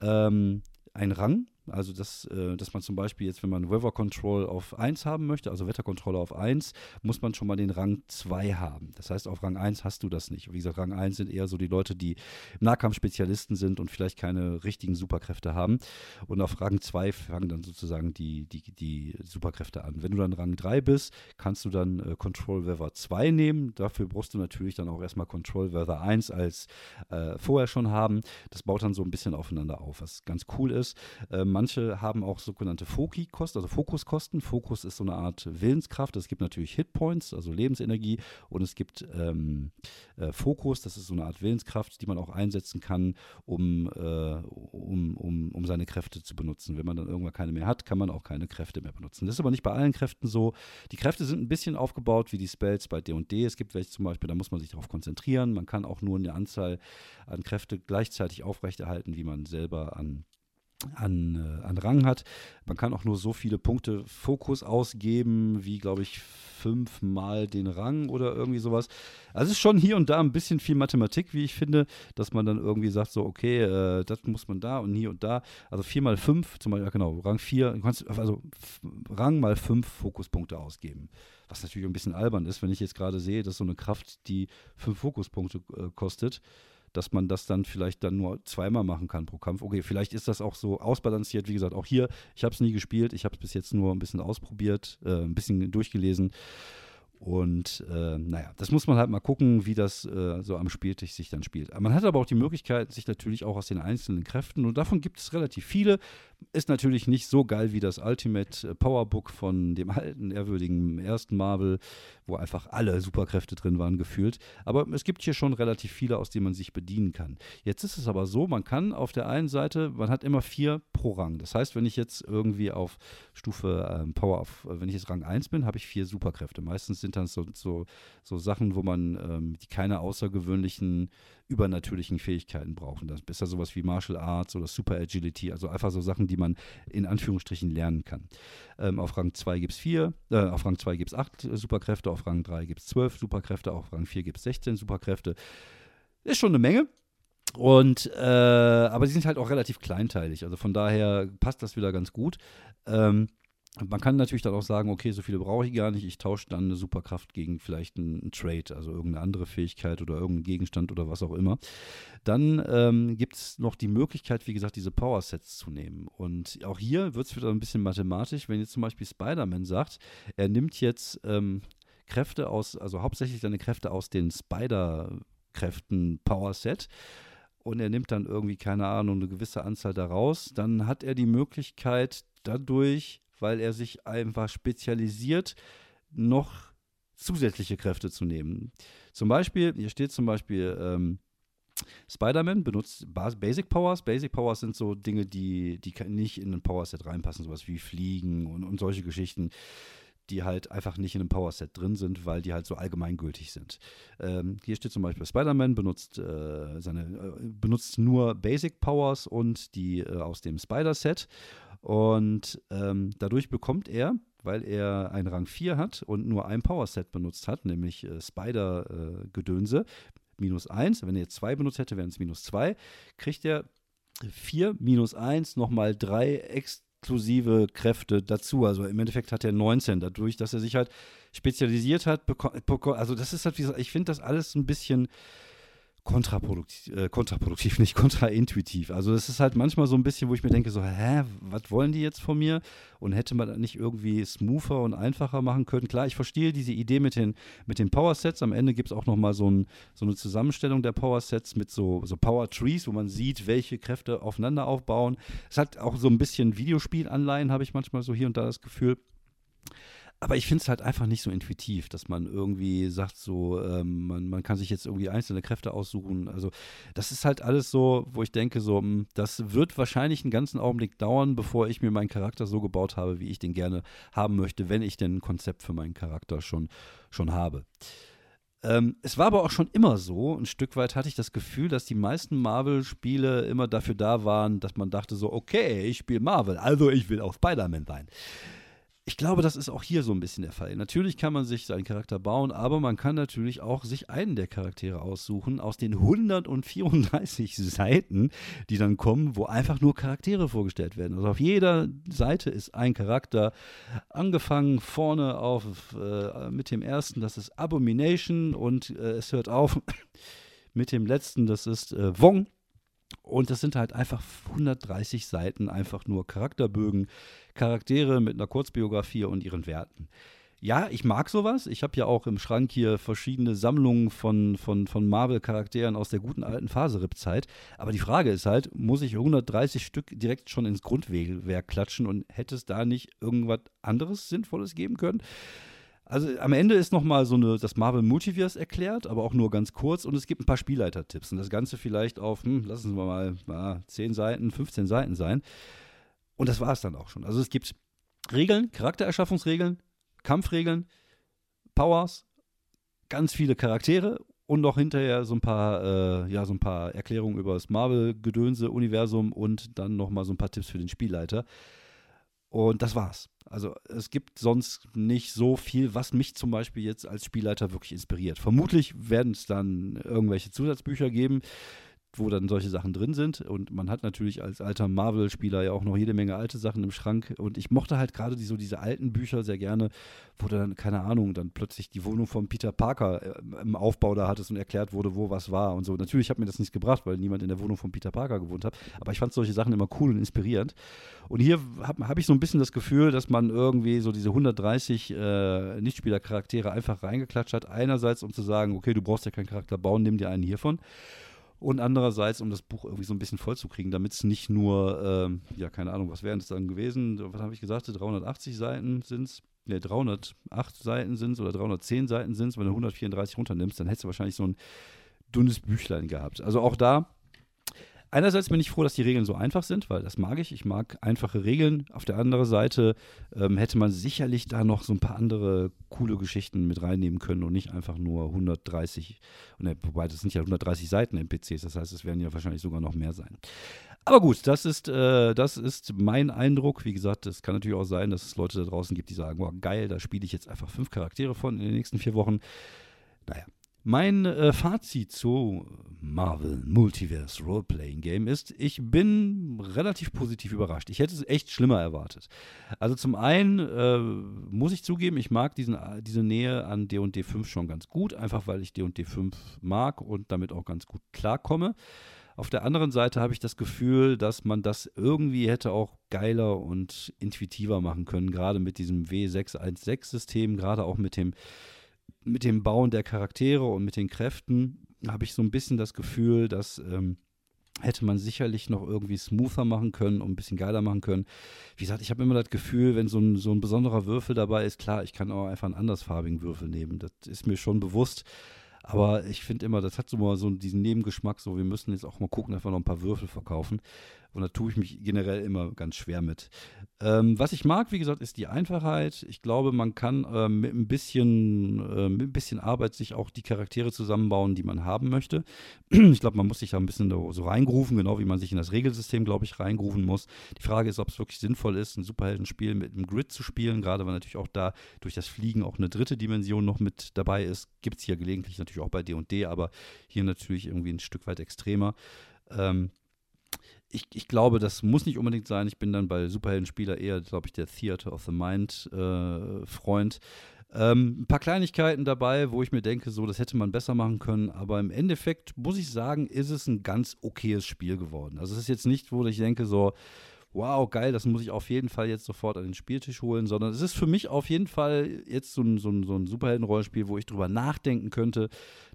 ähm, einen Rang also, dass, äh, dass man zum Beispiel jetzt, wenn man Weather Control auf 1 haben möchte, also Wetterkontrolle auf 1, muss man schon mal den Rang 2 haben. Das heißt, auf Rang 1 hast du das nicht. Wie gesagt, Rang 1 sind eher so die Leute, die Nahkampfspezialisten sind und vielleicht keine richtigen Superkräfte haben. Und auf Rang 2 fangen dann sozusagen die, die, die Superkräfte an. Wenn du dann Rang 3 bist, kannst du dann äh, Control Weather 2 nehmen. Dafür brauchst du natürlich dann auch erstmal Control Weather 1 als äh, vorher schon haben. Das baut dann so ein bisschen aufeinander auf, was ganz cool ist. Ähm, Manche haben auch sogenannte Foki-Kosten, also Fokuskosten. Fokus ist so eine Art Willenskraft. Es gibt natürlich Hitpoints, also Lebensenergie. Und es gibt ähm, äh, Fokus, das ist so eine Art Willenskraft, die man auch einsetzen kann, um, äh, um, um, um seine Kräfte zu benutzen. Wenn man dann irgendwann keine mehr hat, kann man auch keine Kräfte mehr benutzen. Das ist aber nicht bei allen Kräften so. Die Kräfte sind ein bisschen aufgebaut wie die Spells bei D&D. Es gibt welche zum Beispiel, da muss man sich darauf konzentrieren. Man kann auch nur eine Anzahl an Kräfte gleichzeitig aufrechterhalten, wie man selber an an, äh, an Rang hat. Man kann auch nur so viele Punkte Fokus ausgeben, wie, glaube ich, fünfmal den Rang oder irgendwie sowas. Also es ist schon hier und da ein bisschen viel Mathematik, wie ich finde, dass man dann irgendwie sagt, so, okay, äh, das muss man da und hier und da. Also vier mal fünf, zum Beispiel, ja, genau, Rang vier, also Rang mal fünf Fokuspunkte ausgeben. Was natürlich ein bisschen albern ist, wenn ich jetzt gerade sehe, dass so eine Kraft, die fünf Fokuspunkte äh, kostet, dass man das dann vielleicht dann nur zweimal machen kann pro Kampf. Okay, vielleicht ist das auch so ausbalanciert. Wie gesagt, auch hier, ich habe es nie gespielt, ich habe es bis jetzt nur ein bisschen ausprobiert, äh, ein bisschen durchgelesen. Und äh, naja, das muss man halt mal gucken, wie das äh, so am Spieltisch sich dann spielt. Man hat aber auch die Möglichkeit, sich natürlich auch aus den einzelnen Kräften, und davon gibt es relativ viele, ist natürlich nicht so geil wie das Ultimate Powerbook von dem alten, ehrwürdigen ersten Marvel, wo einfach alle Superkräfte drin waren, gefühlt. Aber es gibt hier schon relativ viele, aus denen man sich bedienen kann. Jetzt ist es aber so, man kann auf der einen Seite, man hat immer vier pro Rang. Das heißt, wenn ich jetzt irgendwie auf Stufe ähm, Power, auf, wenn ich jetzt Rang 1 bin, habe ich vier Superkräfte. Meistens sind dann so, so, so Sachen, wo man ähm, die keine außergewöhnlichen übernatürlichen Fähigkeiten brauchen. Das ist ja sowas wie Martial Arts oder Super Agility, also einfach so Sachen, die man in Anführungsstrichen lernen kann. Ähm, auf Rang 2 gibt es vier, äh, auf Rang 2 gibt es acht Superkräfte, auf Rang 3 gibt es zwölf Superkräfte, auf Rang 4 gibt es 16 Superkräfte. Ist schon eine Menge. Und äh, aber sie sind halt auch relativ kleinteilig. Also von daher passt das wieder ganz gut. Ähm, man kann natürlich dann auch sagen, okay, so viele brauche ich gar nicht. Ich tausche dann eine Superkraft gegen vielleicht einen Trade, also irgendeine andere Fähigkeit oder irgendeinen Gegenstand oder was auch immer. Dann ähm, gibt es noch die Möglichkeit, wie gesagt, diese Power-Sets zu nehmen. Und auch hier wird es wieder ein bisschen mathematisch. Wenn jetzt zum Beispiel Spider-Man sagt, er nimmt jetzt ähm, Kräfte aus, also hauptsächlich seine Kräfte aus den Spider-Kräften Power-Set und er nimmt dann irgendwie, keine Ahnung, eine gewisse Anzahl daraus, dann hat er die Möglichkeit, dadurch weil er sich einfach spezialisiert, noch zusätzliche Kräfte zu nehmen. Zum Beispiel, hier steht zum Beispiel, ähm, Spider-Man benutzt Basic Powers. Basic Powers sind so Dinge, die, die nicht in ein Power-Set reinpassen, sowas wie Fliegen und, und solche Geschichten, die halt einfach nicht in einem Power-Set drin sind, weil die halt so allgemeingültig sind. Ähm, hier steht zum Beispiel, Spider-Man benutzt, äh, seine, äh, benutzt nur Basic Powers und die äh, aus dem Spider-Set und ähm, dadurch bekommt er, weil er einen Rang 4 hat und nur ein Power-Set benutzt hat, nämlich äh, Spider-Gedönse, äh, minus 1. Wenn er jetzt 2 benutzt hätte, wären es minus 2. Kriegt er 4 minus 1 nochmal 3 exklusive Kräfte dazu. Also im Endeffekt hat er 19 dadurch, dass er sich halt spezialisiert hat. Also das ist halt, wie ich finde das alles ein bisschen kontraproduktiv, äh, kontraproduktiv, nicht kontraintuitiv. Also es ist halt manchmal so ein bisschen, wo ich mir denke, so, hä, was wollen die jetzt von mir? Und hätte man das nicht irgendwie smoother und einfacher machen können? Klar, ich verstehe diese Idee mit den, mit den Power-Sets. Am Ende gibt es auch nochmal so, ein, so eine Zusammenstellung der Power-Sets mit so, so Power-Trees, wo man sieht, welche Kräfte aufeinander aufbauen. Es hat auch so ein bisschen Videospielanleihen, habe ich manchmal so hier und da das Gefühl. Aber ich finde es halt einfach nicht so intuitiv, dass man irgendwie sagt, so, ähm, man, man kann sich jetzt irgendwie einzelne Kräfte aussuchen. Also, das ist halt alles so, wo ich denke, so, hm, das wird wahrscheinlich einen ganzen Augenblick dauern, bevor ich mir meinen Charakter so gebaut habe, wie ich den gerne haben möchte, wenn ich denn ein Konzept für meinen Charakter schon, schon habe. Ähm, es war aber auch schon immer so, ein Stück weit hatte ich das Gefühl, dass die meisten Marvel-Spiele immer dafür da waren, dass man dachte so, okay, ich spiele Marvel, also ich will auch Spider-Man sein ich glaube, das ist auch hier so ein bisschen der Fall. Natürlich kann man sich seinen Charakter bauen, aber man kann natürlich auch sich einen der Charaktere aussuchen aus den 134 Seiten, die dann kommen, wo einfach nur Charaktere vorgestellt werden. Also auf jeder Seite ist ein Charakter, angefangen vorne auf äh, mit dem ersten, das ist Abomination und äh, es hört auf mit dem letzten, das ist äh, Wong. Und das sind halt einfach 130 Seiten, einfach nur Charakterbögen, Charaktere mit einer Kurzbiografie und ihren Werten. Ja, ich mag sowas. Ich habe ja auch im Schrank hier verschiedene Sammlungen von, von, von Marvel-Charakteren aus der guten alten Faserip-Zeit. Aber die Frage ist halt, muss ich 130 Stück direkt schon ins Grundwerk klatschen und hätte es da nicht irgendwas anderes Sinnvolles geben können? Also am Ende ist nochmal so eine, das Marvel Multiverse erklärt, aber auch nur ganz kurz und es gibt ein paar Spielleiter-Tipps und das Ganze vielleicht auf, hm, lassen wir mal, mal 10 Seiten, 15 Seiten sein. Und das war es dann auch schon. Also es gibt Regeln, Charaktererschaffungsregeln, Kampfregeln, Powers, ganz viele Charaktere und noch hinterher so ein paar, äh, ja, so ein paar Erklärungen über das Marvel-Gedönse-Universum und dann nochmal so ein paar Tipps für den Spielleiter. Und das war's. Also es gibt sonst nicht so viel, was mich zum Beispiel jetzt als Spielleiter wirklich inspiriert. Vermutlich werden es dann irgendwelche Zusatzbücher geben, wo dann solche Sachen drin sind. Und man hat natürlich als alter Marvel-Spieler ja auch noch jede Menge alte Sachen im Schrank. Und ich mochte halt gerade die, so diese alten Bücher sehr gerne, wo dann, keine Ahnung, dann plötzlich die Wohnung von Peter Parker äh, im Aufbau da hattest und erklärt wurde, wo was war und so. Natürlich hat mir das nichts gebracht, weil niemand in der Wohnung von Peter Parker gewohnt hat. Aber ich fand solche Sachen immer cool und inspirierend. Und hier habe hab ich so ein bisschen das Gefühl, dass man irgendwie so diese 130 äh, Nichtspielercharaktere einfach reingeklatscht hat. Einerseits, um zu sagen, okay, du brauchst ja keinen Charakter bauen, nimm dir einen hiervon und andererseits, um das Buch irgendwie so ein bisschen voll zu kriegen, damit es nicht nur, ähm, ja, keine Ahnung, was wären es dann gewesen? Was habe ich gesagt? 380 Seiten sind es. Ne, 308 Seiten sind es oder 310 Seiten sind es. Wenn du 134 runternimmst, dann hättest du wahrscheinlich so ein dünnes Büchlein gehabt. Also auch da Einerseits bin ich froh, dass die Regeln so einfach sind, weil das mag ich. Ich mag einfache Regeln. Auf der anderen Seite ähm, hätte man sicherlich da noch so ein paar andere coole Geschichten mit reinnehmen können und nicht einfach nur 130, ne, wobei das sind ja 130 Seiten NPCs, das heißt, es werden ja wahrscheinlich sogar noch mehr sein. Aber gut, das ist, äh, das ist mein Eindruck. Wie gesagt, es kann natürlich auch sein, dass es Leute da draußen gibt, die sagen, oh, geil, da spiele ich jetzt einfach fünf Charaktere von in den nächsten vier Wochen. Naja, mein äh, Fazit zu Marvel Multiverse Roleplaying Game ist, ich bin relativ positiv überrascht. Ich hätte es echt schlimmer erwartet. Also zum einen äh, muss ich zugeben, ich mag diesen, diese Nähe an D&D 5 schon ganz gut, einfach weil ich D&D 5 mag und damit auch ganz gut klarkomme. Auf der anderen Seite habe ich das Gefühl, dass man das irgendwie hätte auch geiler und intuitiver machen können, gerade mit diesem W616-System, gerade auch mit dem mit dem Bauen der Charaktere und mit den Kräften habe ich so ein bisschen das Gefühl, dass ähm, hätte man sicherlich noch irgendwie smoother machen können und ein bisschen geiler machen können. Wie gesagt, ich habe immer das Gefühl, wenn so ein, so ein besonderer Würfel dabei ist, klar, ich kann auch einfach einen andersfarbigen Würfel nehmen. Das ist mir schon bewusst. Aber ich finde immer, das hat so mal so diesen Nebengeschmack, so wir müssen jetzt auch mal gucken, wir noch ein paar Würfel verkaufen. Und da tue ich mich generell immer ganz schwer mit. Ähm, was ich mag, wie gesagt, ist die Einfachheit. Ich glaube, man kann äh, mit, ein bisschen, äh, mit ein bisschen Arbeit sich auch die Charaktere zusammenbauen, die man haben möchte. Ich glaube, man muss sich da ein bisschen so reingrufen, genau wie man sich in das Regelsystem, glaube ich, reingrufen muss. Die Frage ist, ob es wirklich sinnvoll ist, ein Superheldenspiel mit einem Grid zu spielen, gerade weil natürlich auch da durch das Fliegen auch eine dritte Dimension noch mit dabei ist. Gibt es hier gelegentlich natürlich auch bei D&D, aber hier natürlich irgendwie ein Stück weit extremer. Ähm, ich, ich glaube, das muss nicht unbedingt sein. Ich bin dann bei Superheldenspieler eher, glaube ich, der Theater of the Mind äh. Ähm, ein paar Kleinigkeiten dabei, wo ich mir denke, so, das hätte man besser machen können. Aber im Endeffekt muss ich sagen, ist es ein ganz okayes Spiel geworden. Also es ist jetzt nicht, wo ich denke, so, wow, geil, das muss ich auf jeden Fall jetzt sofort an den Spieltisch holen, sondern es ist für mich auf jeden Fall jetzt so ein, so ein, so ein Superhelden-Rollenspiel, wo ich drüber nachdenken könnte,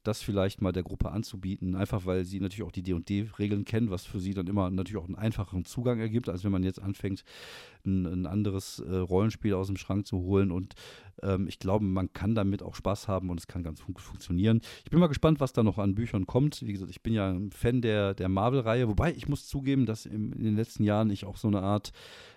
das vielleicht mal der Gruppe anzubieten, einfach weil sie natürlich auch die D&D-Regeln kennen, was für sie dann immer natürlich auch einen einfacheren Zugang ergibt, als wenn man jetzt anfängt, ein, ein anderes äh, Rollenspiel aus dem Schrank zu holen und ähm, ich glaube, man kann damit auch Spaß haben und es kann ganz gut funktionieren. Ich bin mal gespannt, was da noch an Büchern kommt. Wie gesagt, ich bin ja ein Fan der, der Marvel-Reihe, wobei ich muss zugeben, dass im, in den letzten Jahren ich auch so eine Art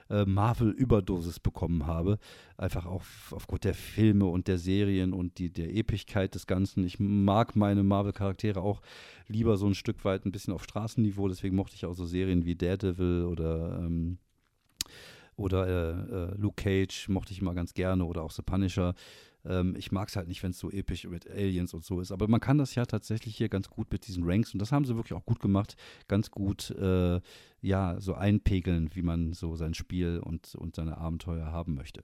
äh, Marvel-Überdosis bekommen habe. Einfach auch aufgrund der Filme und der Serien und die, der Epigkeit des Ganzen. Ich mag meine Marvel-Charaktere auch lieber so ein Stück weit ein bisschen auf Straßenniveau. Deswegen mochte ich auch so Serien wie Daredevil oder ähm, oder äh, äh, Luke Cage mochte ich immer ganz gerne oder auch The Punisher. Ähm, ich mag es halt nicht, wenn es so episch mit Aliens und so ist. Aber man kann das ja tatsächlich hier ganz gut mit diesen Ranks und das haben sie wirklich auch gut gemacht, ganz gut äh, ja so einpegeln, wie man so sein Spiel und, und seine Abenteuer haben möchte.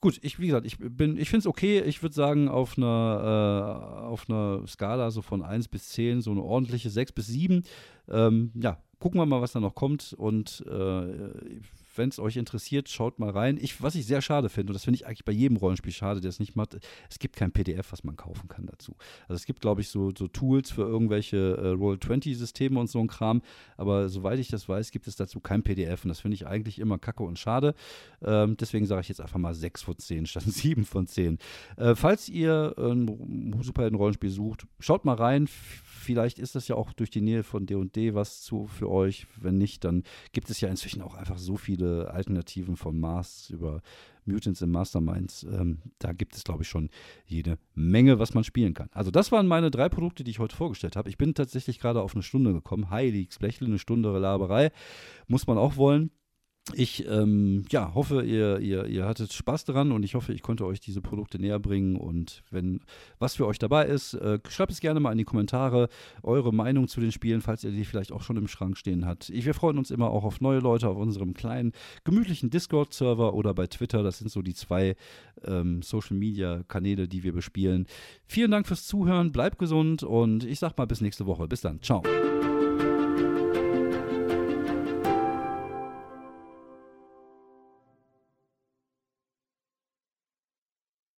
Gut, ich, wie gesagt, ich bin, ich finde es okay. Ich würde sagen, auf einer, äh, auf einer Skala so von 1 bis 10, so eine ordentliche 6 bis 7. Ähm, ja, gucken wir mal, was da noch kommt. Und äh, wenn es euch interessiert, schaut mal rein. Ich, was ich sehr schade finde, und das finde ich eigentlich bei jedem Rollenspiel schade, der es nicht macht, es gibt kein PDF, was man kaufen kann dazu. Also es gibt, glaube ich, so, so, Tools für irgendwelche äh, Roll-20-Systeme und so ein Kram, aber soweit ich das weiß, gibt es dazu kein PDF und das finde ich eigentlich immer kacke und schade. Ähm, deswegen sage ich jetzt einfach mal 6 von 10 statt 7 von 10. Äh, falls ihr ein Superhelden-Rollenspiel sucht, schaut mal rein vielleicht ist das ja auch durch die Nähe von D&D was zu für euch. Wenn nicht, dann gibt es ja inzwischen auch einfach so viele Alternativen von Mars über Mutants and Masterminds. Ähm, da gibt es, glaube ich, schon jede Menge, was man spielen kann. Also das waren meine drei Produkte, die ich heute vorgestellt habe. Ich bin tatsächlich gerade auf eine Stunde gekommen. Heiliges Blechle, eine Stunde Laberei. Muss man auch wollen. Ich ähm, ja, hoffe, ihr, ihr, ihr hattet Spaß daran und ich hoffe, ich konnte euch diese Produkte näher bringen. Und wenn was für euch dabei ist, äh, schreibt es gerne mal in die Kommentare, eure Meinung zu den Spielen, falls ihr die vielleicht auch schon im Schrank stehen habt. Wir freuen uns immer auch auf neue Leute auf unserem kleinen, gemütlichen Discord-Server oder bei Twitter. Das sind so die zwei ähm, Social-Media-Kanäle, die wir bespielen. Vielen Dank fürs Zuhören, bleibt gesund und ich sag mal bis nächste Woche. Bis dann. Ciao.